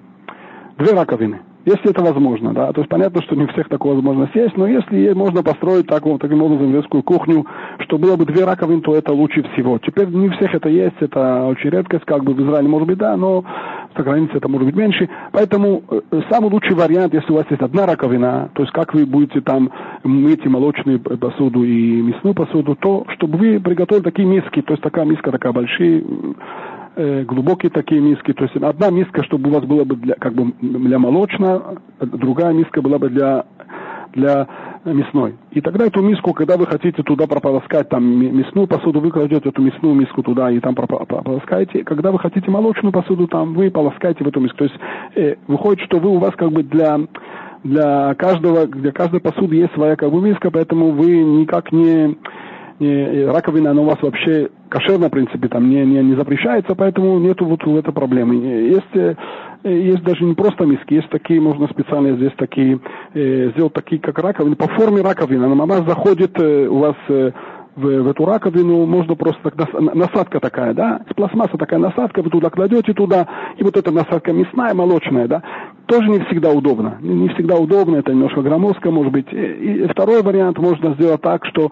две раковины. Если это возможно, да. То есть понятно, что не у всех такая возможность есть, но если можно построить так, вот, таким образом детскую кухню, что было бы две раковины, то это лучше всего. Теперь не у всех это есть, это очень редкость, как бы в Израиле может быть, да, но за границей это может быть меньше. Поэтому э, самый лучший вариант, если у вас есть одна раковина, то есть как вы будете там мыть и молочную посуду и мясную посуду, то чтобы вы приготовили такие миски, то есть такая миска такая большие, э, глубокие такие миски. То есть одна миска, чтобы у вас была бы для, как бы для молочного, другая миска была бы для, для мясной. И тогда эту миску, когда вы хотите туда прополоскать там мясную посуду, вы кладете эту мясную миску туда и там прополоскаете. Когда вы хотите молочную посуду, там вы полоскаете в эту миску. То есть э, выходит, что вы у вас как бы для для каждого, для каждой посуды есть своя как бы миска, поэтому вы никак не, раковина, она у вас вообще кошерно, в принципе, там не, не, не запрещается, поэтому нету вот этой проблемы. Есть, э, есть даже не просто миски, есть такие, можно специально здесь такие, э, сделать такие, как раковины, по форме раковины. Она заходит э, у вас э, в, в эту раковину, можно просто так, насадка такая, да, с пластмасса такая насадка, вы туда кладете туда, и вот эта насадка мясная, молочная, да, тоже не всегда удобно. Не всегда удобно, это немножко громоздко, может быть. И второй вариант можно сделать так, что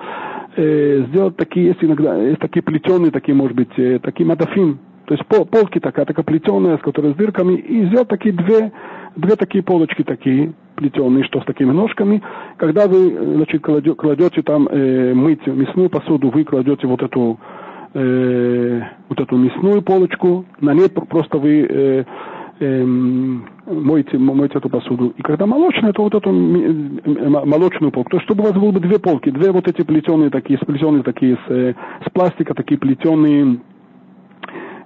э, сделать такие, есть иногда, есть такие плетеные, такие, может быть, э, такие мадафин, то есть пол, полки такая, такая плетеная, с которой с дырками, и сделать такие две, две такие полочки такие, плетеные, что с такими ножками. Когда вы, значит, кладете, кладете там э, мыть мясную посуду, вы кладете вот эту, э, вот эту мясную полочку, на ней просто вы э, Эм, мойте, мойте эту посуду. И когда молочная, то вот эту молочную полку. То есть, чтобы у вас было бы две полки, две вот эти плетеные такие, сплетенные такие с, э, с пластика, такие плетеные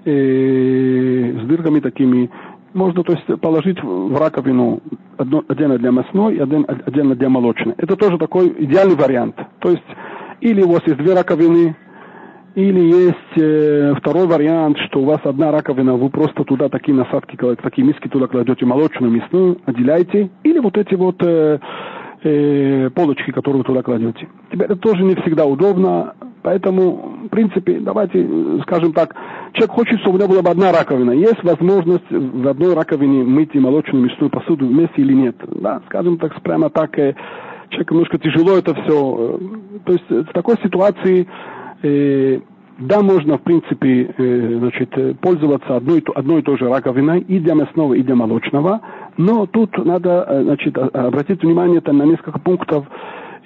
э, с дырками такими, можно то есть, положить в раковину одно, отдельно для мясной и один, отдельно для молочной. Это тоже такой идеальный вариант. То есть, или у вас есть две раковины, или есть э, второй вариант, что у вас одна раковина, вы просто туда такие насадки, такие миски туда кладете молочную, мясную, отделяете. Или вот эти вот э, э, полочки, которые вы туда кладете. Теперь это тоже не всегда удобно, поэтому, в принципе, давайте, скажем так, человек хочет, чтобы у него была бы одна раковина. Есть возможность в одной раковине мыть и молочную, мясную посуду вместе или нет. Да, скажем так, прямо так, э, человеку немножко тяжело это все. То есть в такой ситуации э, да, можно, в принципе, э, значит, пользоваться одной, одной и той же раковиной и для мясного, и для молочного, но тут надо э, значит, обратить внимание там, на несколько пунктов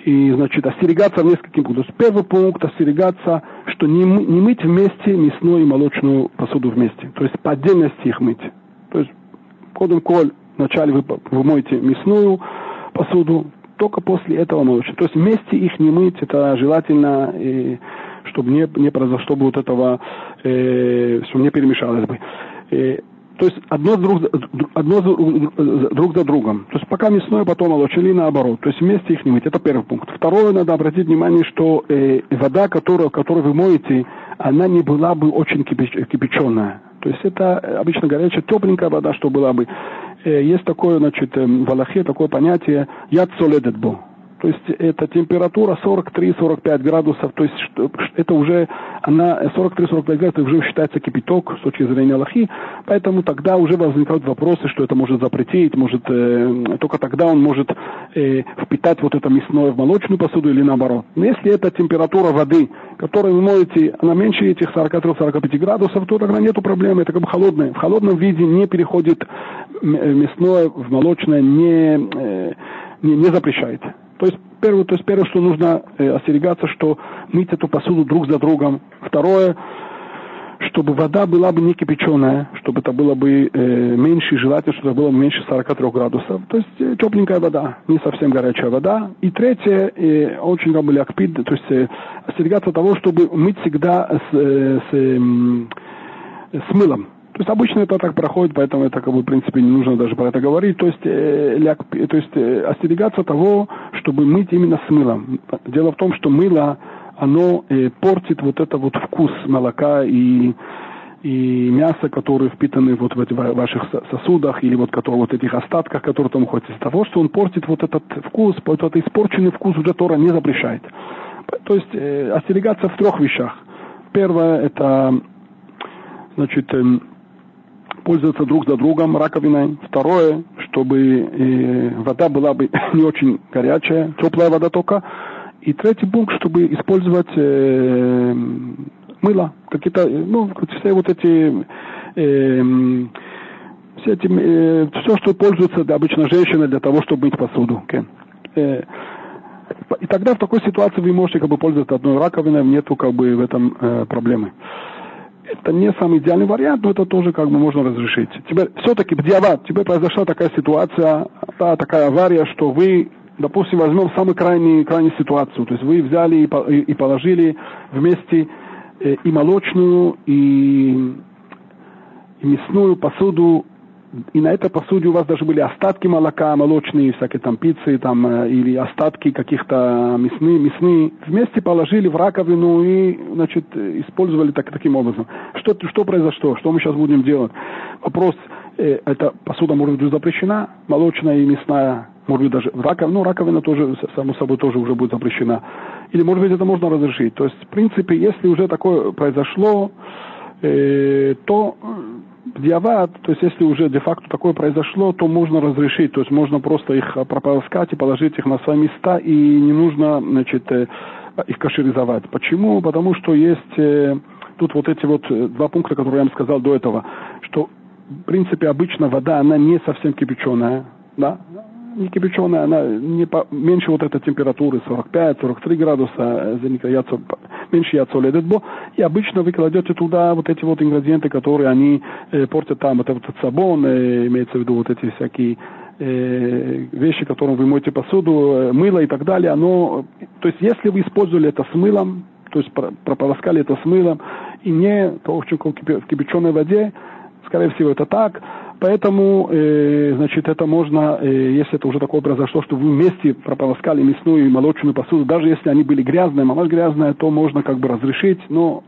и значит, остерегаться в нескольких пунктах. Первый пункт – остерегаться, что не, не мыть вместе мясную и молочную посуду вместе, то есть по отдельности их мыть. То есть, кодом коль, вначале вы, вы моете мясную посуду, только после этого молочную. То есть вместе их не мыть, это желательно и чтобы не, не произошло, чтобы вот этого, э, чтобы не перемешалось бы. Э, то есть одно, друг, одно друг за другом. То есть пока мясное, потом молочили наоборот. То есть вместе их не мыть. Это первый пункт. Второе, надо обратить внимание, что э, вода, которую, которую вы моете, она не была бы очень кипяч, кипяченая. То есть это обычно горячая, тепленькая вода, что была бы. Э, есть такое, значит, э, в Аллахе такое понятие «яд соледет бо». То есть это температура 43-45 градусов, то есть это уже, она 43-45 градусов уже считается кипяток с точки зрения Аллахи, поэтому тогда уже возникают вопросы, что это может запретить, может, э, только тогда он может э, впитать вот это мясное в молочную посуду или наоборот. Но если это температура воды, которую вы моете, она меньше этих 43-45 градусов, то тогда нету проблемы, это как бы холодное. В холодном виде не переходит мясное в молочное, не, э, не, не запрещается. То есть первое, то есть первое, что нужно э, остерегаться, что мыть эту посуду друг за другом. Второе, чтобы вода была бы не кипяченая, чтобы это было бы э, меньше, желательно, чтобы это было меньше 43 градусов. То есть э, тепленькая вода, не совсем горячая вода. И третье, э, очень как бы лякпид, то есть э, остерегаться того, чтобы мыть всегда с, э, с, э, с мылом. То есть обычно это так проходит, поэтому это как бы в принципе не нужно даже про это говорить. То есть, э, ляг, то есть э, остерегаться того, чтобы мыть именно с мылом. Дело в том, что мыло, оно э, портит вот это вот вкус молока и и мясо, которые впитаны вот в, эти, в ваших сосудах, или вот, которые, вот этих остатках, которые там уходят, из того, что он портит вот этот вкус, вот этот испорченный вкус уже Тора не запрещает. То есть э, остерегаться в трех вещах. Первое, это, значит, э, пользоваться друг за другом раковиной. Второе, чтобы э, вода была бы не очень горячая, теплая вода только. И третий пункт, чтобы использовать э, мыло, какие-то, ну, все вот эти, э, все, эти э, все, что пользуется обычно женщины для того, чтобы мыть посуду. Okay. Э, и тогда в такой ситуации вы можете как бы пользоваться одной раковиной, нету как бы в этом э, проблемы. Это не самый идеальный вариант, но это тоже как бы можно разрешить. Теперь все-таки бдиават, тебе произошла такая ситуация, да, такая авария, что вы, допустим, возьмем самую крайнюю, крайнюю ситуацию. То есть вы взяли и, и, и положили вместе э, и молочную, и, и мясную посуду и на этой посуде у вас даже были остатки молока, молочные, всякие там пиццы, там, э, или остатки каких-то мясные, мясные, вместе положили в раковину и, значит, использовали так, таким образом. Что, что произошло? Что мы сейчас будем делать? Вопрос, э, эта посуда может быть запрещена, молочная и мясная, может быть даже раковина, ну, раковина тоже, само собой, тоже уже будет запрещена. Или, может быть, это можно разрешить. То есть, в принципе, если уже такое произошло, э, то Диават, то есть если уже де-факто такое произошло, то можно разрешить, то есть можно просто их прополоскать и положить их на свои места, и не нужно, значит, э, их кашеризовать. Почему? Потому что есть э, тут вот эти вот э, два пункта, которые я вам сказал до этого, что в принципе обычно вода, она не совсем кипяченая, да, не кипяченая, она не по, меньше вот этой температуры, 45-43 градуса, яйцо, меньше яйцо ледетбо, и обычно вы кладете туда вот эти вот ингредиенты, которые они э, портят там, это вот этот сабон, э, имеется в виду вот эти всякие э, вещи, которым вы моете посуду, э, мыло и так далее, оно, то есть если вы использовали это с мылом, то есть прополоскали это с мылом, и не то, в кипяченой воде, скорее всего, это так, Поэтому, э, значит, это можно, э, если это уже такое произошло, что вы вместе прополоскали мясную и молочную посуду, даже если они были грязные, малаш грязная, то можно как бы разрешить, но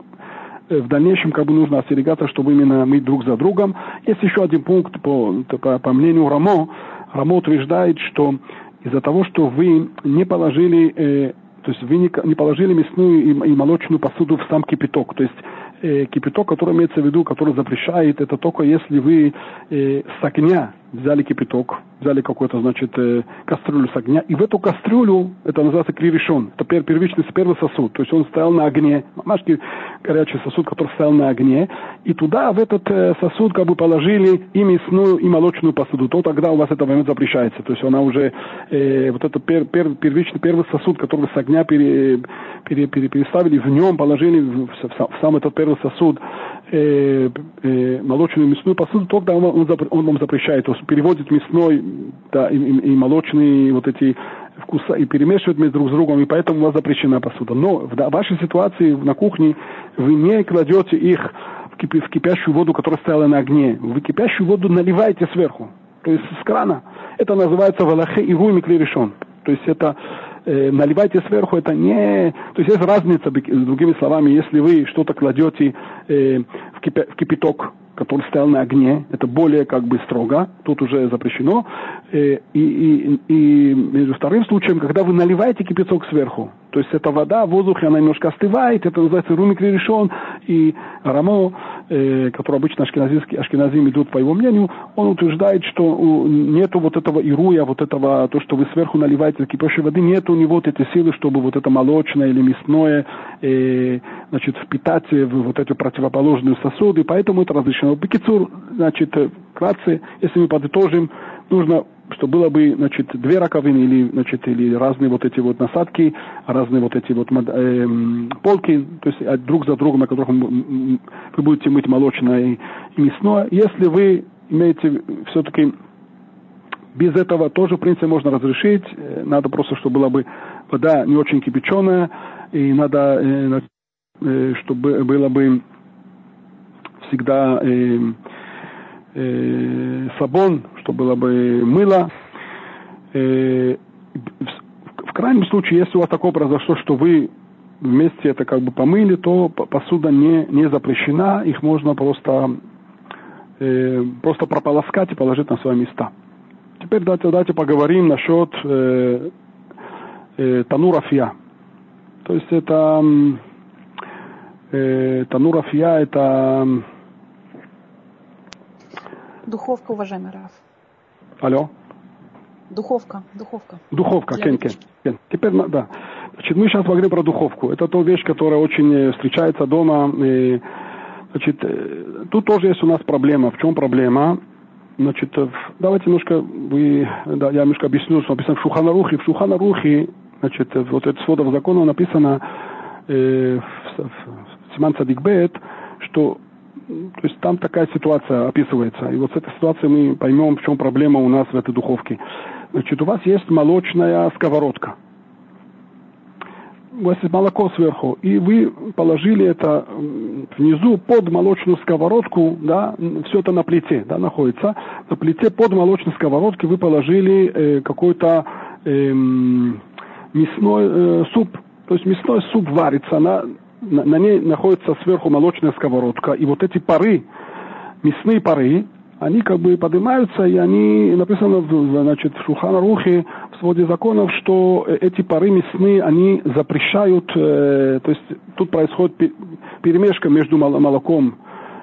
э, в дальнейшем как бы нужно остерегаться, чтобы именно мы друг за другом. Есть еще один пункт по, по, по мнению Рамо. Рамо утверждает, что из-за того, что вы не положили, э, то есть вы не, не положили мясную и, и молочную посуду в сам кипяток, то есть э, кипяток, который имеется в виду, который запрещает, это только если вы э, с огня взяли кипяток, взяли какую-то, значит, э, кастрюлю с огня, и в эту кастрюлю, это называется кривишон, это пер, первичный первый сосуд, то есть он стоял на огне, машки горячий сосуд, который стоял на огне, и туда, в этот э, сосуд, как бы положили и мясную, и молочную посуду, то тогда у вас это момент запрещается, то есть она уже, э, вот этот пер, пер, первичный первый сосуд, который с огня пере, пере, пере, переставили, в нем положили в, в, в сам этот первый сосуд э, э, молочную и мясную посуду, тогда он, он, он вам запрещает, то есть переводит мясной да, и, и, и молочные вот эти вкуса и перемешивает между друг с другом, и поэтому у вас запрещена посуда. Но в вашей ситуации на кухне вы не кладете их в, кипи, в кипящую воду, которая стояла на огне. Вы кипящую воду наливаете сверху, то есть с крана. Это называется валахе и гуми решен. То есть это наливайте сверху, это не... То есть есть разница, другими словами, если вы что-то кладете э, в кипяток, который стоял на огне, это более как бы строго, тут уже запрещено. Э, и, и, и между вторым случаем, когда вы наливаете кипяток сверху, то есть эта вода, воздух, она немножко остывает, это называется румик решен, и Рамо, э, который обычно ашкеназим идут по его мнению, он утверждает, что нету вот этого ируя, вот этого, то, что вы сверху наливаете кипящей воды, нет у него вот этой силы, чтобы вот это молочное или мясное, э, значит, впитать в вот эти противоположные сосуды, поэтому это разрешено. Бекицур, значит, вкратце, если мы подытожим, нужно чтобы было бы, значит, две раковины или, значит, или разные вот эти вот насадки, разные вот эти вот э, полки, то есть друг за другом, на которых вы будете мыть молочное и мясное. Если вы имеете все-таки без этого тоже, в принципе, можно разрешить. Э, надо просто, чтобы была бы вода не очень кипяченая, и надо, э, э, чтобы было бы всегда э, сабон, чтобы было бы мыло. Э, в, в крайнем случае, если у вас такое произошло, что вы вместе это как бы помыли, то посуда не, не запрещена, их можно просто, э, просто прополоскать и положить на свои места. Теперь давайте, давайте поговорим насчет э, э, танурафья. То есть это э, танурафья это Духовка, уважаемый Раф. Алло. Духовка, духовка. Духовка, Кен, Кен, Кен. Теперь, да. Значит, мы сейчас поговорим про духовку. Это та вещь, которая очень э, встречается дома. И, значит, э, тут тоже есть у нас проблема. В чем проблема? Значит, давайте немножко, вы, да, я немножко объясню, что написано в Шуханарухе. В Шуханарухе, значит, вот это сводов закона написано э, в, в, в Симан Цадикбет, что то есть там такая ситуация описывается. И вот с этой ситуацией мы поймем, в чем проблема у нас в этой духовке. Значит, у вас есть молочная сковородка. У вас есть молоко сверху, и вы положили это внизу под молочную сковородку, да, все это на плите, да, находится. На плите под молочной сковородкой вы положили э, какой-то э, мясной э, суп. То есть мясной суп варится на, на, ней находится сверху молочная сковородка, и вот эти пары, мясные пары, они как бы поднимаются, и они, написано значит, в Шухана-Рухе, в своде законов, что эти пары мясные, они запрещают, э, то есть тут происходит перемешка между молоком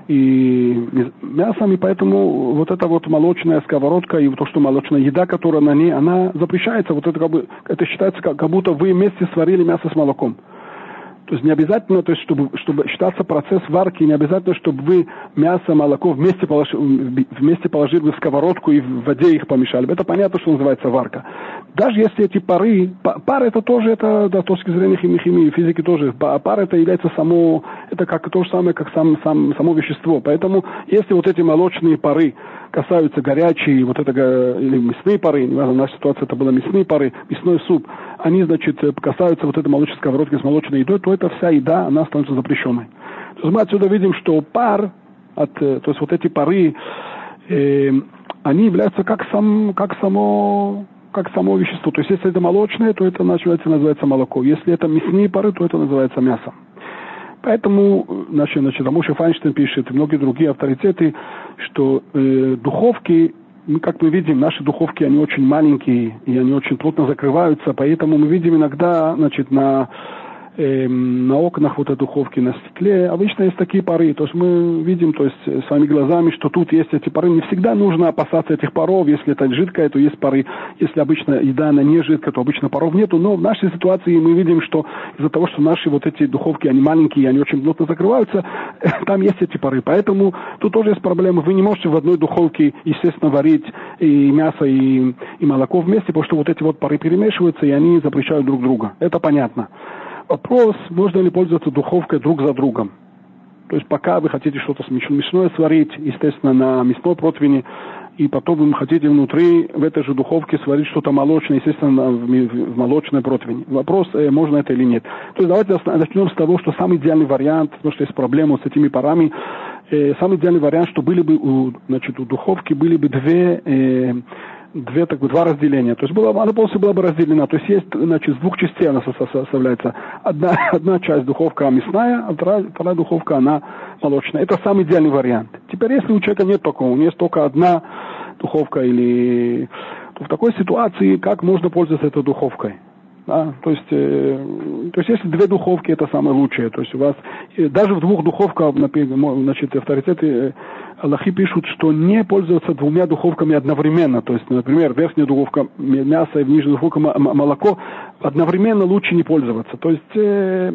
и мясом, и поэтому вот эта вот молочная сковородка и то, что молочная еда, которая на ней, она запрещается, вот это как бы, это считается, как, как будто вы вместе сварили мясо с молоком. То есть не обязательно, то есть чтобы, чтобы считаться процесс варки, не обязательно, чтобы вы мясо, молоко вместе положили, вместе положили в сковородку и в воде их помешали. Это понятно, что называется варка. Даже если эти пары, пар это тоже, это да, с точки зрения химии, химии физики тоже, пар это является само, это как то же самое, как сам, сам, само вещество. Поэтому если вот эти молочные пары, касаются горячие, вот это, или мясные пары, в нашей это было мясные пары, мясной суп, они, значит, касаются вот этой молочной сковородки с молочной едой, то эта вся еда, она становится запрещенной. То есть мы отсюда видим, что пар, от, э, то есть вот эти пары, э, они являются как, сам, как, само, как само вещество. То есть если это молочное, то это называется, называется молоко. Если это мясные пары, то это называется мясо. Поэтому значит, значит, Рамуша Файнштейн пишет, и многие другие авторитеты, что э, духовки, как мы видим, наши духовки, они очень маленькие, и они очень плотно закрываются, поэтому мы видим иногда, значит, на э, на окнах вот этой духовки на стекле. Обычно есть такие пары. То есть мы видим то есть, э, своими глазами, что тут есть эти пары. Не всегда нужно опасаться этих паров. Если это жидкая, то есть пары. Если обычно еда, она не жидкая, то обычно паров нету. Но в нашей ситуации мы видим, что из-за того, что наши вот эти духовки, они маленькие, они очень плотно закрываются, там есть эти пары. Поэтому тут тоже есть проблема. Вы не можете в одной духовке, естественно, варить и мясо, и, и молоко вместе, потому что вот эти вот пары перемешиваются, и они запрещают друг друга. Это понятно. Вопрос, можно ли пользоваться духовкой друг за другом. То есть пока вы хотите что-то мясное сварить, естественно, на мясной противне, и потом вы хотите внутри в этой же духовке сварить что-то молочное, естественно, в, в молочной противне. Вопрос, э, можно это или нет. То есть давайте начнем с того, что самый идеальный вариант, потому что есть проблема с этими парами, э, самый идеальный вариант, что были бы у, значит, у духовки были бы две э, две, так два разделения. То есть была, она полностью была бы разделена. То есть есть, значит, с двух частей она составляется. Одна, одна часть духовка мясная, а вторая, вторая духовка она молочная. Это самый идеальный вариант. Теперь, если у человека нет такого, у него есть только одна духовка или... То в такой ситуации как можно пользоваться этой духовкой? Да, то есть, э, то есть если две духовки, это самое лучшее. То есть у вас э, даже в двух духовках, значит, авторитеты э, Аллахи пишут, что не пользоваться двумя духовками одновременно. То есть, например, верхняя духовка мясо и нижняя духовка молоко одновременно лучше не пользоваться. То есть, э,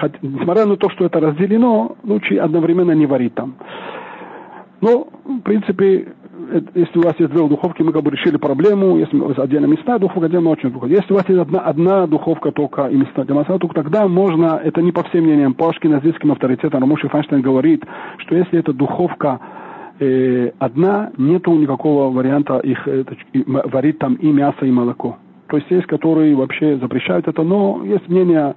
хоть, несмотря на то, что это разделено, лучше одновременно не варить там. Но, в принципе, если у вас есть две духовки, мы как бы решили проблему, если отдельно мясная духовка, отдельно молочная духовка. Если у вас есть одна, одна духовка только и мясная для масла, только тогда можно, это не по всем мнениям, по ашкеназийским авторитетам, Рамуши Файнштейн говорит, что если эта духовка э, одна, нету никакого варианта их э, варить там и мясо, и молоко. То есть есть, которые вообще запрещают это, но есть мнение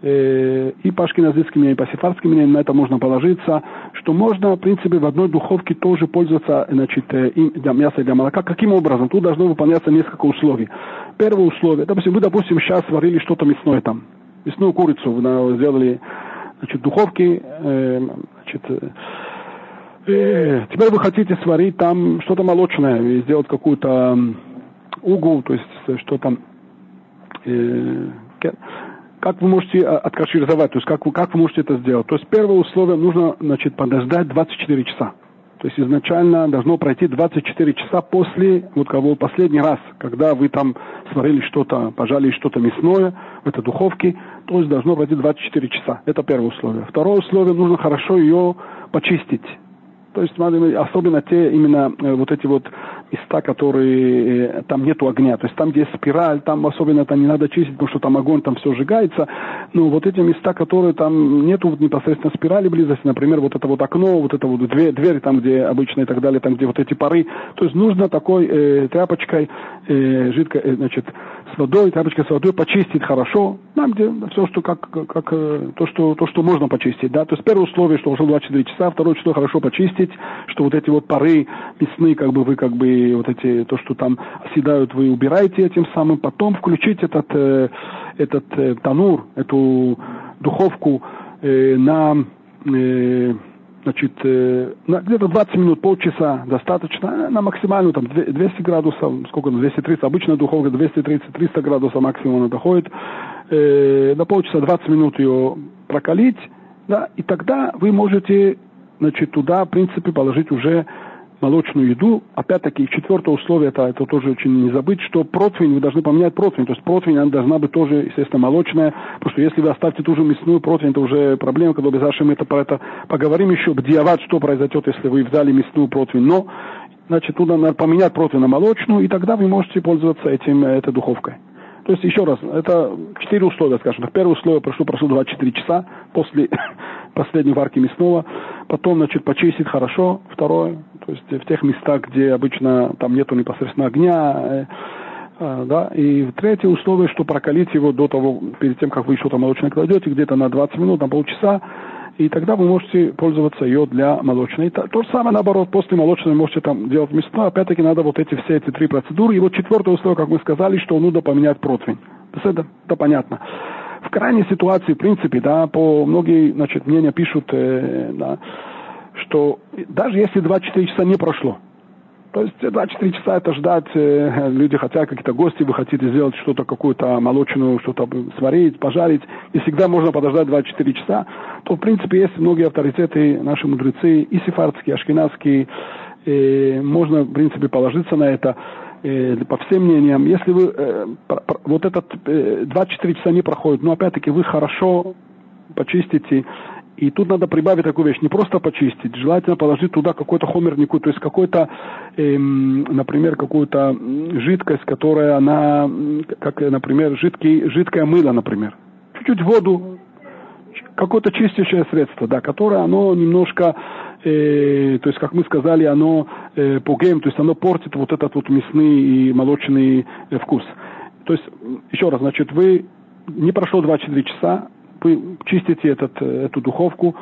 и по ашкеназийским, и по сефардским мнениям на это можно положиться, что можно, в принципе, в одной духовке тоже пользоваться значит, э, и для мяса и для молока. Каким образом? Тут должно выполняться несколько условий. Первое условие, допустим, вы, допустим, сейчас сварили что-то мясное там, мясную курицу, вы сделали значит, духовки, э, значит, э, э, теперь вы хотите сварить там что-то молочное, сделать какую-то угу, то есть э, что там, э, как вы можете а, откашировать, то есть как вы, как вы можете это сделать? То есть первое условие нужно значит, подождать 24 часа. То есть изначально должно пройти 24 часа после, вот кого последний раз, когда вы там сварили что-то, пожали что-то мясное в этой духовке, то есть должно пройти 24 часа. Это первое условие. Второе условие, нужно хорошо ее почистить. То есть особенно те именно э, вот эти вот места, которые э, там нету огня. То есть там, где спираль, там особенно это не надо чистить, потому что там огонь, там все сжигается. Но вот эти места, которые там нету вот непосредственно спирали близости, например, вот это вот окно, вот это вот дверь, дверь там, где обычно и так далее, там, где вот эти пары. То есть нужно такой э, тряпочкой э, жидкой, э, значит, с водой, тряпочкой с водой почистить хорошо. Там, где все, что как, как э, то, что, то, что можно почистить. Да? То есть первое условие, что уже 24 часа, второе, что хорошо почистить, что вот эти вот пары мясные, как бы вы как бы вот эти, то, что там оседают, вы убираете этим самым, потом включить этот, э, этот э, танур, эту духовку на, значит, э, где-то 20 минут, полчаса достаточно, на максимальную там 200 градусов, сколько, 230, обычная духовка 230-300 градусов максимум она доходит, э, на полчаса 20 минут ее прокалить, да, и тогда вы можете, значит, туда, в принципе, положить уже молочную еду. Опять-таки, четвертое условие, это, это тоже очень не забыть, что противень, вы должны поменять противень. То есть противень, она должна быть тоже, естественно, молочная, потому что если вы оставите ту же мясную противень, это уже проблема, когда без мы это про это поговорим еще, бдиават, что произойдет, если вы взяли мясную противень. Но, значит, туда надо поменять противень на молочную, и тогда вы можете пользоваться этим, этой духовкой. То есть, еще раз, это четыре условия, скажем так. Первое условие, прошло, прошло 24 часа после последней варки мясного. Потом, значит, почистить хорошо. Второе, то есть в тех местах, где обычно там нету непосредственно огня, э, э, да, и третье условие, что прокалить его до того, перед тем, как вы что-то молочное кладете, где-то на 20 минут, на полчаса, и тогда вы можете пользоваться ее для молочной. То, то же самое наоборот, после молочной можете там делать мясное, опять-таки надо вот эти все эти три процедуры. И вот четвертое условие, как мы сказали, что нужно поменять противень. Это, это понятно. В крайней ситуации, в принципе, да, по многие, значит, мнения пишут, э, да, что даже если 24 часа не прошло, то есть 24 часа это ждать, э, люди хотят какие-то гости, вы хотите сделать что-то, какую-то молочную, что-то сварить, пожарить, и всегда можно подождать 24 часа, то в принципе есть многие авторитеты, наши мудрецы, и сефардские, и ашкенадские, и можно в принципе положиться на это. Э, по всем мнениям, если вы э, вот этот э, 24 часа не проходит, но опять-таки вы хорошо почистите, и тут надо прибавить такую вещь, не просто почистить, желательно положить туда какой-то хомернику, то есть какой-то, эм, например, какую-то жидкость, которая она, как, например, жидкий, жидкое мыло, например. Чуть-чуть воду, какое-то чистящее средство, да, которое оно немножко э, то есть, как мы сказали, оно э, пугем, то есть оно портит вот этот вот мясный и молочный э, вкус. То есть, еще раз, значит, вы не прошло 24 часа, вы чистите этот, э, эту духовку,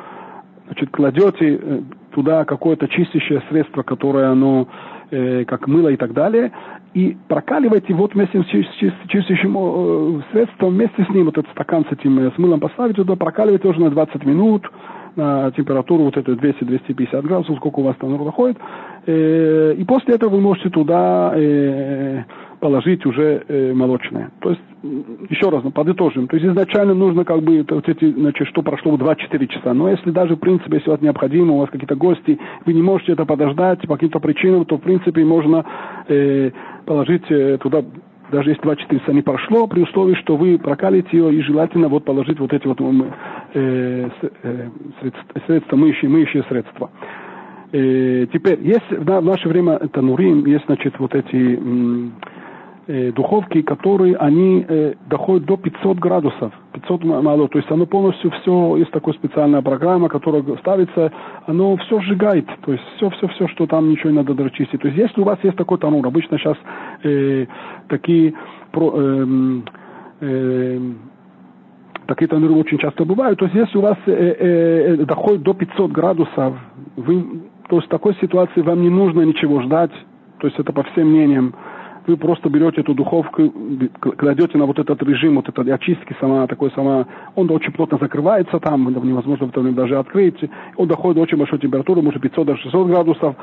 значит, кладете э, туда какое-то чистящее средство, которое оно э, как мыло и так далее, и прокаливайте вот вместе с чистящим э, средством, вместе с ним вот этот стакан с этим с мылом поставите туда, прокаливайте уже на 20 минут, на температуру вот эту 200-250 градусов, сколько у вас там находит. Э, и после этого вы можете туда э, положить уже э, молочное. То есть, еще раз, подытожим. То есть изначально нужно как бы вот эти, значит, что прошло 2-4 часа. Но если даже, в принципе, если у вас необходимо, у вас какие-то гости, вы не можете это подождать по каким-то причинам, то, в принципе, можно э, положить туда даже если 24 часа не прошло, при условии, что вы прокалите ее и желательно вот положить вот эти вот э, э, средства, средства мыющие, мыющие средства. Э, теперь, есть в наше время это нурим, есть, значит, вот эти э, духовки, которые они э, доходят до 500 градусов, 500 мало, то есть оно полностью все, есть такая специальная программа, которая ставится, оно все сжигает, то есть все, все, все, что там ничего не надо даже чистить. То есть если у вас есть такой танур, обычно сейчас э, такие про, э, э, такие тануры очень часто бывают, то есть если у вас э, э, доходит до 500 градусов, вы, то есть в такой ситуации вам не нужно ничего ждать, то есть это по всем мнениям, вы просто берете эту духовку, кладете на вот этот режим, вот этой очистки сама, такой сама, он очень плотно закрывается там, невозможно время даже открыть, он доходит до очень большой температуры, может 500 даже 600 градусов.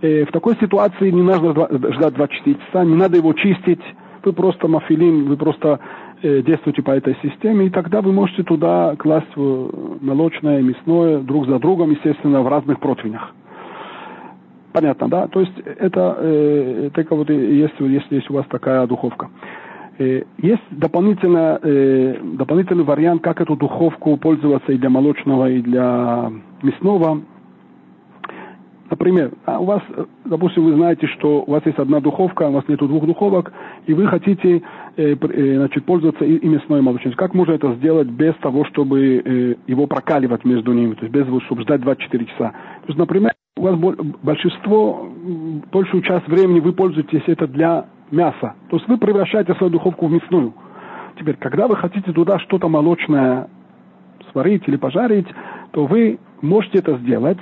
Э, в такой ситуации не нужно ждать 24 часа, не надо его чистить, вы просто мафилин, вы просто э, действуете по этой системе, и тогда вы можете туда класть молочное, мясное друг за другом, естественно, в разных противнях. Понятно, да? То есть это э, только вот если, если есть у вас такая духовка. Э, есть дополнительно, э, дополнительный вариант, как эту духовку пользоваться и для молочного, и для мясного. Например, а у вас, допустим, вы знаете, что у вас есть одна духовка, у вас нет двух духовок, и вы хотите э, э, значит, пользоваться и, и мясной и молочной. Как можно это сделать без того, чтобы э, его прокаливать между ними, то есть без того, чтобы ждать 24 часа? То есть, например, у вас большинство, большую часть времени вы пользуетесь это для мяса. То есть вы превращаете свою духовку в мясную. Теперь, когда вы хотите туда что-то молочное сварить или пожарить, то вы можете это сделать.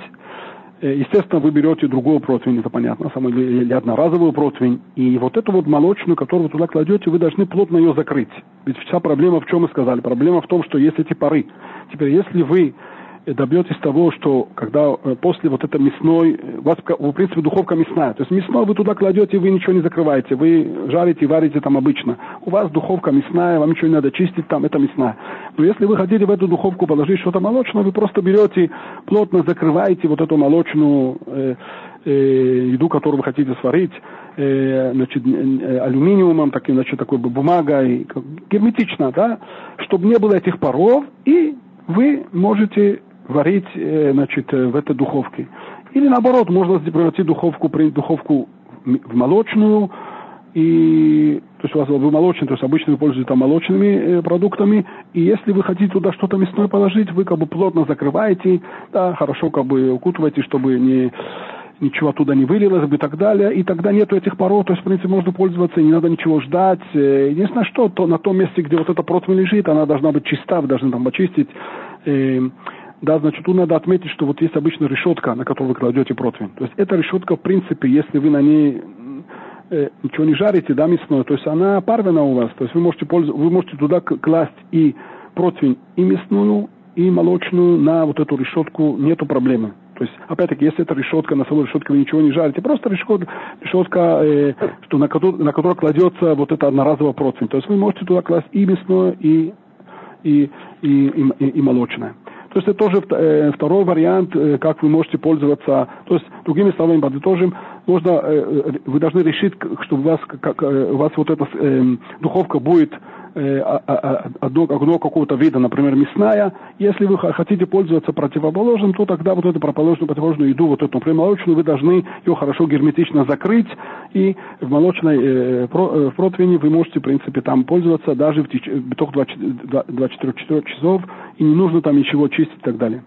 Э, естественно, вы берете другую противень, это понятно, самую, или одноразовую противень. И вот эту вот молочную, которую вы туда кладете, вы должны плотно ее закрыть. Ведь вся проблема в чем мы сказали? Проблема в том, что есть эти пары. Теперь, если вы добьетесь того, что когда э, после вот этой мясной, у вас, в принципе, духовка мясная. То есть мясной вы туда кладете, вы ничего не закрываете, вы жарите и варите там обычно. У вас духовка мясная, вам ничего не надо чистить, там это мясная. Но если вы хотите в эту духовку положить что-то молочное, вы просто берете, плотно закрываете вот эту молочную э, э, еду, которую вы хотите сварить, э, значит, э, алюминиумом, таким, значит, такой бумагой, герметично, да, чтобы не было этих паров, и вы можете варить э, значит, э, в этой духовке. Или наоборот, можно превратить духовку, духовку в молочную, и, то есть у вас вы молочный, то есть обычно вы пользуетесь там молочными э, продуктами, и если вы хотите туда что-то мясное положить, вы как бы плотно закрываете, да, хорошо как бы укутываете, чтобы не, ничего оттуда не вылилось бы и так далее, и тогда нету этих паров, то есть, в принципе, можно пользоваться, не надо ничего ждать. Единственное, что то, на том месте, где вот эта противень лежит, она должна быть чиста, вы должны там очистить. Да, значит, тут надо отметить, что вот есть обычно решетка, на которую вы кладете противень. То есть эта решетка, в принципе, если вы на ней э, ничего не жарите, да, мясное, то есть она парвена у вас, то есть вы можете, пользу, вы можете туда класть и противень, и мясную, и молочную на вот эту решетку, нету проблемы. То есть, опять-таки, если это решетка, на самой решетке вы ничего не жарите, просто решетка, решетка э, что на, которую, на которую кладется вот это одноразовая противень. То есть вы можете туда класть и мясное, и, и, и, и, и молочное. То есть это тоже э, второй вариант, э, как вы можете пользоваться. То есть, другими словами, подытожим, можно, э, вы должны решить, чтобы у вас, как, у вас вот эта духовка будет одно, одно какого-то вида, например, мясная. Если вы хотите пользоваться противоположным, то тогда вот эту противоположную, противоположную еду, вот эту, например, молочную, вы должны ее хорошо герметично закрыть, и в молочной э, в противне вы можете, в принципе, там пользоваться даже в течение 24 часов, и не нужно там ничего чистить и так далее.